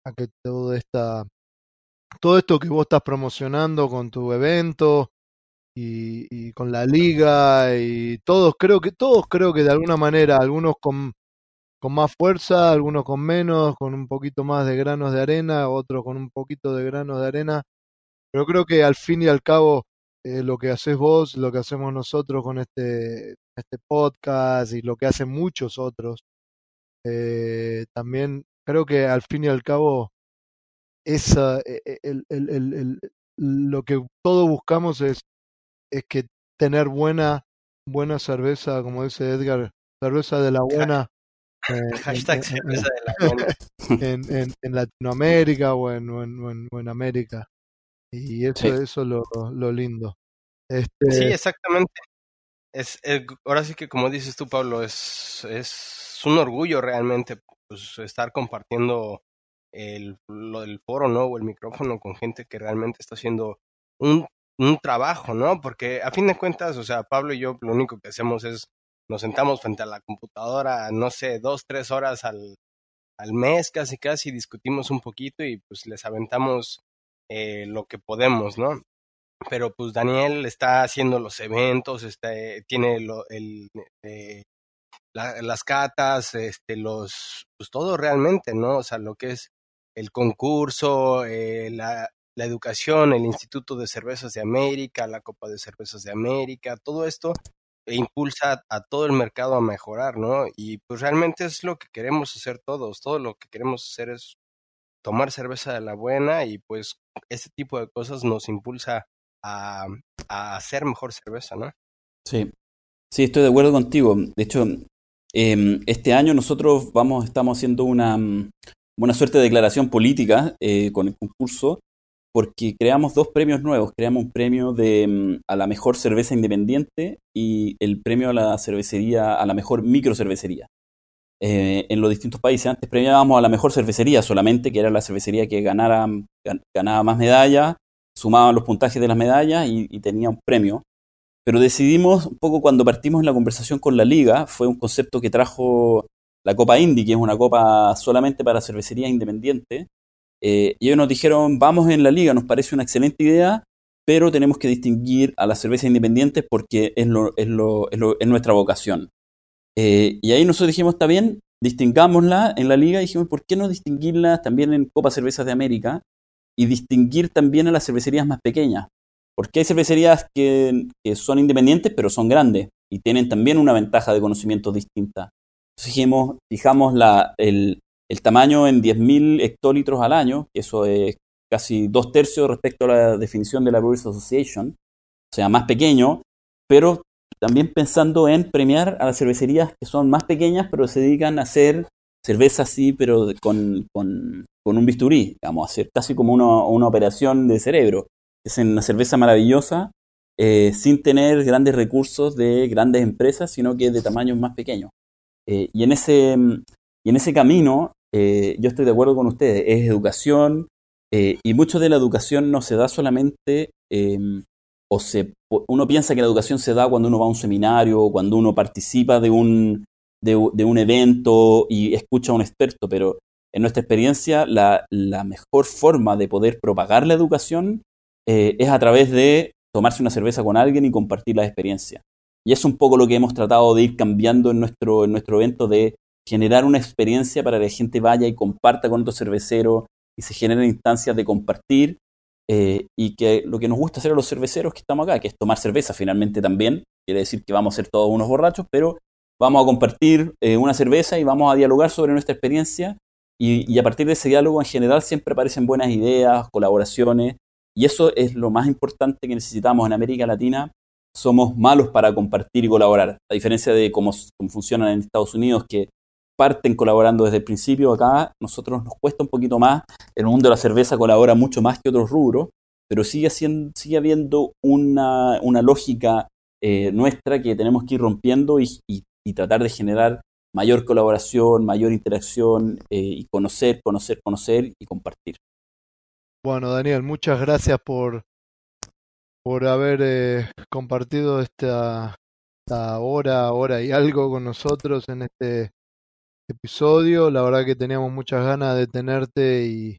a que todo esta, todo esto que vos estás promocionando con tu evento y, y con la liga y todos creo que todos creo que de alguna manera algunos con con más fuerza, algunos con menos, con un poquito más de granos de arena, otros con un poquito de granos de arena, pero creo que al fin y al cabo eh, lo que haces vos, lo que hacemos nosotros con este, este podcast y lo que hacen muchos otros, eh, también creo que al fin y al cabo esa, e, e, el, el, el, lo que todos buscamos es, es que tener buena, buena cerveza, como dice Edgar, cerveza de la buena. [LAUGHS] Hashtag cerveza de la buena. En, en, Latinoamérica o en, en, en América. Y eso, eso es lo, lo lindo. Este... Sí, exactamente. Es, eh, ahora sí que como dices tú, Pablo, es, es un orgullo realmente pues, estar compartiendo el, lo del foro, ¿no? O el micrófono con gente que realmente está haciendo un, un trabajo, ¿no? Porque a fin de cuentas, o sea, Pablo y yo lo único que hacemos es nos sentamos frente a la computadora, no sé, dos, tres horas al, al mes, casi casi discutimos un poquito y pues les aventamos eh, lo que podemos, ¿no? Pero pues Daniel está haciendo los eventos, está, eh, tiene lo, el, eh, las catas, este, los, pues todo realmente, ¿no? O sea, lo que es el concurso, la, la educación, el Instituto de Cervezas de América, la Copa de Cervezas de América, todo esto impulsa a todo el mercado a mejorar, ¿no? Y pues realmente es lo que queremos hacer todos, todo lo que queremos hacer es tomar cerveza de la buena y pues este tipo de cosas nos impulsa a, hacer mejor cerveza, ¿no? Sí, sí, estoy de acuerdo contigo. De hecho, em, este año nosotros vamos, estamos haciendo una, mm, una suerte de declaración política eh, con el concurso porque creamos dos premios nuevos. Creamos un premio de, mm, a la mejor cerveza independiente y el premio a la cervecería, a la mejor microcervecería. Eh, en los distintos países. Antes premiábamos a la mejor cervecería solamente, que era la cervecería que ganara, ganaba más medallas, sumaban los puntajes de las medallas y, tenía un premio. Pero decidimos, un poco cuando partimos en la conversación con la liga, fue un concepto que trajo la Copa Indy, que es una copa solamente para cervecería independiente. Eh, y ellos nos dijeron, vamos en la liga, nos parece una excelente idea, pero tenemos que distinguir a las cervezas independientes porque lo, lo, es nuestra vocación. Eh, y ahí nosotros dijimos, está bien, distingámosla en la liga dijimos, ¿por qué no distinguirla también en Copa Cervezas de América y distinguir también a las cervecerías más pequeñas? Porque hay cervecerías que, son independientes pero son grandes y tienen también una ventaja de conocimiento distinta. Fijemos, fijamos la, el, el tamaño en 10.000 hectolitros al año, que eso es casi dos tercios respecto a la definición de la Brewers Association, o sea, más pequeño, pero también pensando en premiar a las cervecerías que son más pequeñas, pero se dedican a hacer cerveza así, pero con, con, con un bisturí, digamos, hacer casi como una, una, operación de cerebro. Es una cerveza maravillosa, eh, sin tener grandes recursos de grandes empresas, sino que de tamaños más pequeños. Eh, y, en ese, y en ese camino, eh, yo estoy de acuerdo con ustedes, es educación, y mucho de la educación no se da solamente, em, o se, uno piensa que la educación se da cuando uno va a un seminario, cuando uno participa de un, de, un evento y escucha a un experto, pero en nuestra experiencia la, la mejor forma de poder propagar la educación eh, es a través de tomarse una cerveza con alguien y compartir la experiencia. Y es un poco lo que hemos tratado de ir cambiando en nuestro, en nuestro evento, de generar una experiencia para que la gente vaya y comparta con otro cervecero y se generen instancias de compartir eh, y que lo que nos gusta hacer a los cerveceros que estamos acá, que es tomar cerveza finalmente también, quiere decir que vamos a ser todos unos borrachos, pero vamos a compartir eh, una cerveza y vamos a dialogar sobre nuestra experiencia y, y, a partir de ese diálogo en general siempre aparecen buenas ideas, colaboraciones y eso es lo más importante que necesitamos en América Latina. Somos malos para compartir y colaborar, a diferencia de cómo, cómo funcionan en Estados Unidos, que parten colaborando desde el principio. Acá nosotros nos cuesta un poquito más. El mundo de la cerveza colabora mucho más que otros rubros, pero sigue, siendo, sigue habiendo una, una lógica eh, nuestra que tenemos que ir rompiendo y, y, tratar de generar mayor colaboración, mayor interacción eh, y conocer, conocer, conocer y compartir. Bueno, Daniel, muchas gracias por, por haber eh, compartido esta, esta hora, hora y algo con nosotros en este episodio. La verdad que teníamos muchas ganas de tenerte y,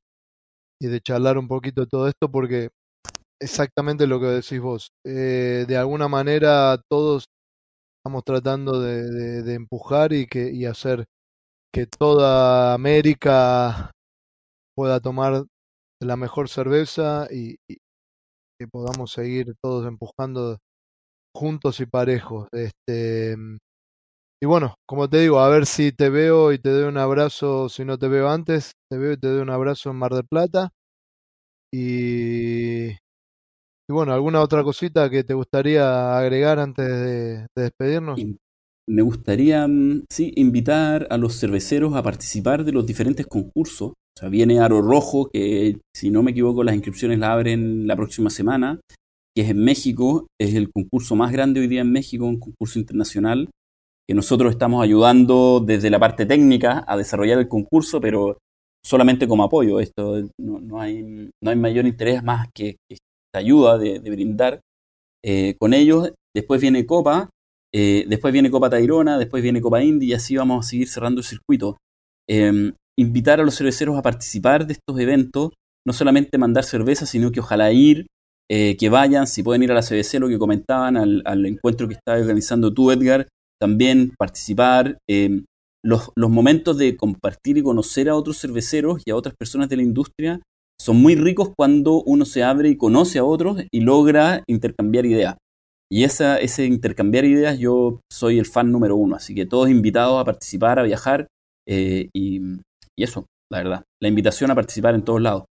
de charlar un poquito de todo esto porque exactamente lo que decís vos. Eh, de alguna manera todos estamos tratando de, empujar y, que, y hacer que toda América pueda tomar la mejor cerveza y, y que podamos seguir todos empujando juntos y parejos. Este, y bueno, como te digo, a ver si te veo y te doy un abrazo, si no te veo antes, te veo y te doy un abrazo en Mar del Plata. Y, bueno, ¿alguna otra cosita que te gustaría agregar antes de, de despedirnos? Me gustaría, sí, invitar a los cerveceros a participar de los diferentes concursos. O sea, viene Aro Rojo, que si no me equivoco las inscripciones la abren la próxima semana, que es en México, es el concurso más grande hoy día en México, un concurso internacional que nosotros estamos ayudando desde la parte técnica a desarrollar el concurso, pero solamente como apoyo. Esto no, no hay, no hay mayor interés más que, esta ayuda de, brindar eh, con ellos. Después viene Copa, eh, después viene Copa Tairona, después viene Copa Indy y así vamos a seguir cerrando el circuito. Eh, invitar a los cerveceros a participar de estos eventos, no solamente mandar cerveza, sino que ojalá ir, eh, que vayan, si pueden ir a la CBC, lo que comentaban, al, al encuentro que está organizando tú, Edgar, también participar, eh, los, los, momentos de compartir y conocer a otros cerveceros y a otras personas de la industria son muy ricos cuando uno se abre y conoce a otros y logra intercambiar ideas. Y esa, ese intercambiar ideas yo soy el fan número uno, así que todos invitados a participar, a viajar eh, y, y eso, la verdad, la invitación a participar en todos lados.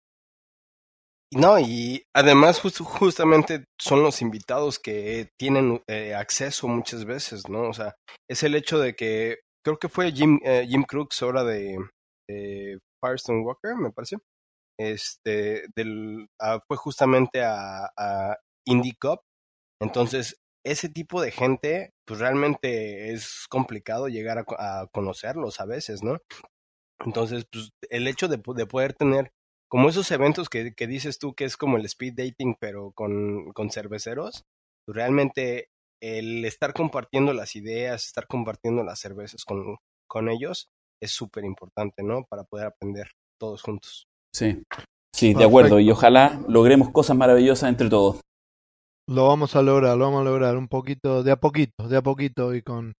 No, y además just, justamente son los invitados que tienen eh, acceso muchas veces, ¿no? O sea, es el hecho de que creo que fue Jim, eh, Jim Crooks, hora de, de, Firestone Walker, me parece. Este, del, uh, fue justamente a, a Indie Cup. Entonces, ese tipo de gente, pues realmente es complicado llegar a, a conocerlos a veces, ¿no? Entonces, pues el hecho de, de poder tener como esos eventos que, que, dices tú que es como el speed dating, pero con, con cerveceros, realmente el estar compartiendo las ideas, estar compartiendo las cervezas con, con ellos es súper importante, ¿no? Para poder aprender todos juntos. Sí, sí, de acuerdo. Y ojalá logremos cosas maravillosas entre todos. Lo vamos a lograr, lo vamos a lograr un poquito, de a poquito, de a poquito y con,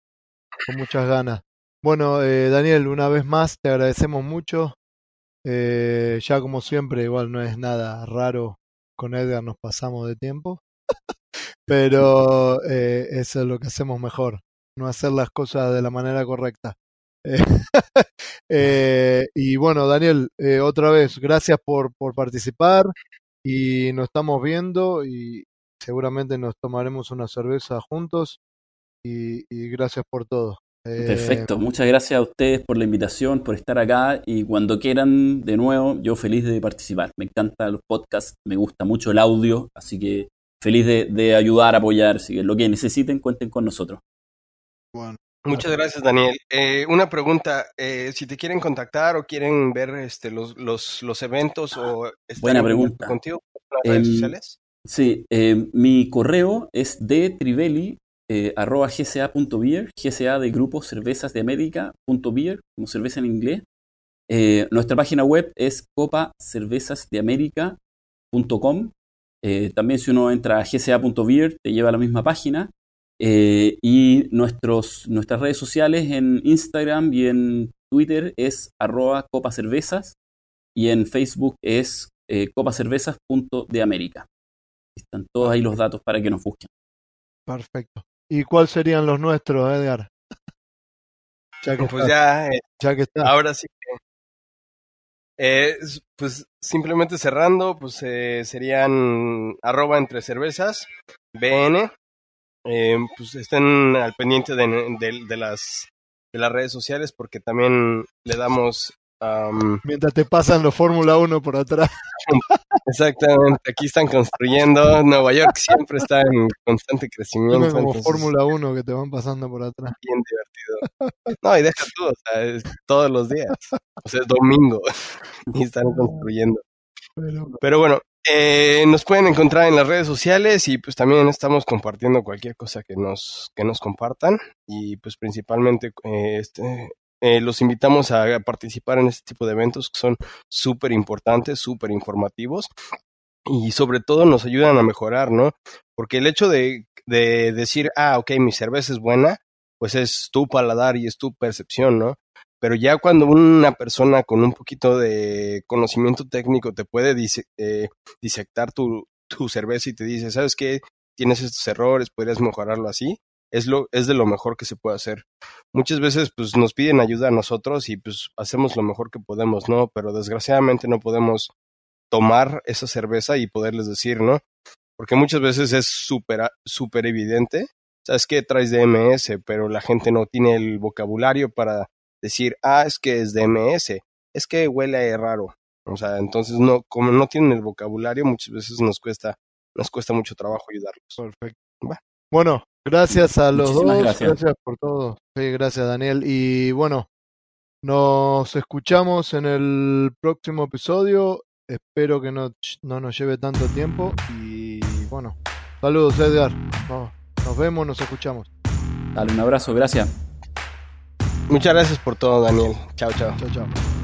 con muchas ganas. Bueno, eh, Daniel, una vez más te agradecemos mucho eh, ya como siempre, igual no es nada raro, con Edgar nos pasamos de tiempo, [LAUGHS] pero eh, eso es lo que hacemos mejor, no hacer las cosas de la manera correcta. [LAUGHS] Eh, y bueno, Daniel, eh, otra vez, gracias por, por participar y nos estamos viendo y seguramente nos tomaremos una cerveza juntos y gracias por todo. Eh, Perfecto, muchas gracias a ustedes por la invitación, por estar acá y cuando quieran de nuevo, yo feliz de participar. Me encantan los podcasts, me gusta mucho el audio, así que feliz de, de ayudar, apoyar, si lo que necesiten, cuenten con nosotros. bueno, Muchas gracias, Daniel. Eh, una pregunta, eh, si te quieren contactar o quieren ver este, los, los, los eventos o estar Buena pregunta. contigo en las redes Em, sociales. Sí, eh, mi correo es de trivelli eh, arroba gca.beer, gca de Grupo Cervezas de América, punto beer, como cerveza en inglés. Eh, nuestra página web es copacervezasdeamerica.com. Eh, también si uno entra a gca.beer te lleva a la misma página. Eh, y nuestros, nuestras redes sociales en Instagram y en Twitter es arroba copacervezas y en Facebook es eh, copacervezas.deamerica. Están todos ahí los datos para que nos busquen. perfecto. ¿Y cuáles serían los nuestros, Edgar? [LAUGHS] Ya que, Pues está, ya, eh, ya que está. ahora sí que. eh, pues simplemente cerrando, pues eh, serían arroba entre cervezas, BN. Eh, pues estén al pendiente de, de- de las, de las redes sociales porque también le damos. Am, Mientras te pasan los Fórmula 1 por atrás. [LAUGHS] exactamente, aquí están construyendo. Nueva York siempre está en constante crecimiento. Como entonces- Fórmula 1 que te van pasando por atrás. bien divertido. No, y deja tú, o sea, es todos los días. O sea, es domingo [LAUGHS] y están construyendo. Pero, Pero bueno, eh, nos pueden encontrar en las redes sociales y pues también estamos compartiendo cualquier cosa que nos, que nos compartan y pues principalmente eh, este, eh, los invitamos a participar en este tipo de eventos que son súper importantes, súper informativos y sobre todo nos ayudan a mejorar, ¿no? Porque el hecho de, de decir, ah, ok, mi cerveza es buena, pues es tu paladar y es tu percepción, ¿no? Pero ya cuando una persona con un poquito de conocimiento técnico te puede dise- eh, disectar tu, tu cerveza y te dice, ¿sabes qué? Tienes estos errores, podrías mejorarlo así. Es, lo, es de lo mejor que se puede hacer. Muchas veces pues nos piden ayuda a nosotros y pues hacemos lo mejor que podemos, ¿no? Pero desgraciadamente no podemos tomar esa cerveza y poderles decir, ¿no? Porque muchas veces es súper súper evidente. Sabes que traes DMS, pero la gente no tiene el vocabulario para decir, ah, es que es DMS, es que huele raro. O sea, entonces no, como no tienen el vocabulario, muchas veces nos cuesta, nos cuesta mucho trabajo ayudarlos. perfecto. Bueno, gracias a los Muchísimas dos. gracias. Gracias por todo. Sí, gracias, Daniel. Y bueno, nos escuchamos en el próximo episodio. Espero que no, no nos lleve tanto tiempo. Y bueno, saludos, Edgar. No, nos vemos, nos escuchamos. Dale un abrazo, gracias. Muchas gracias por todo, Daniel. Chao, chao. Chao, chao.